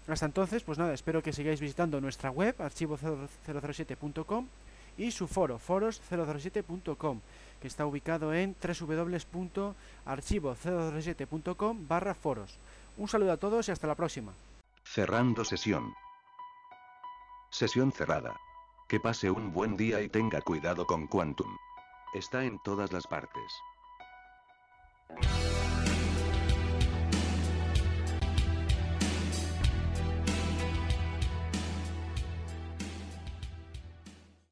Hasta entonces, pues nada, espero que sigáis visitando nuestra web, archivo007.com, y su foro, foros007.com, que está ubicado en www.archivo007.com barra foros. Un saludo a todos y hasta la próxima. Cerrando sesión. Sesión cerrada. Que pase un buen día y tenga cuidado con Quantum. Está en todas las partes.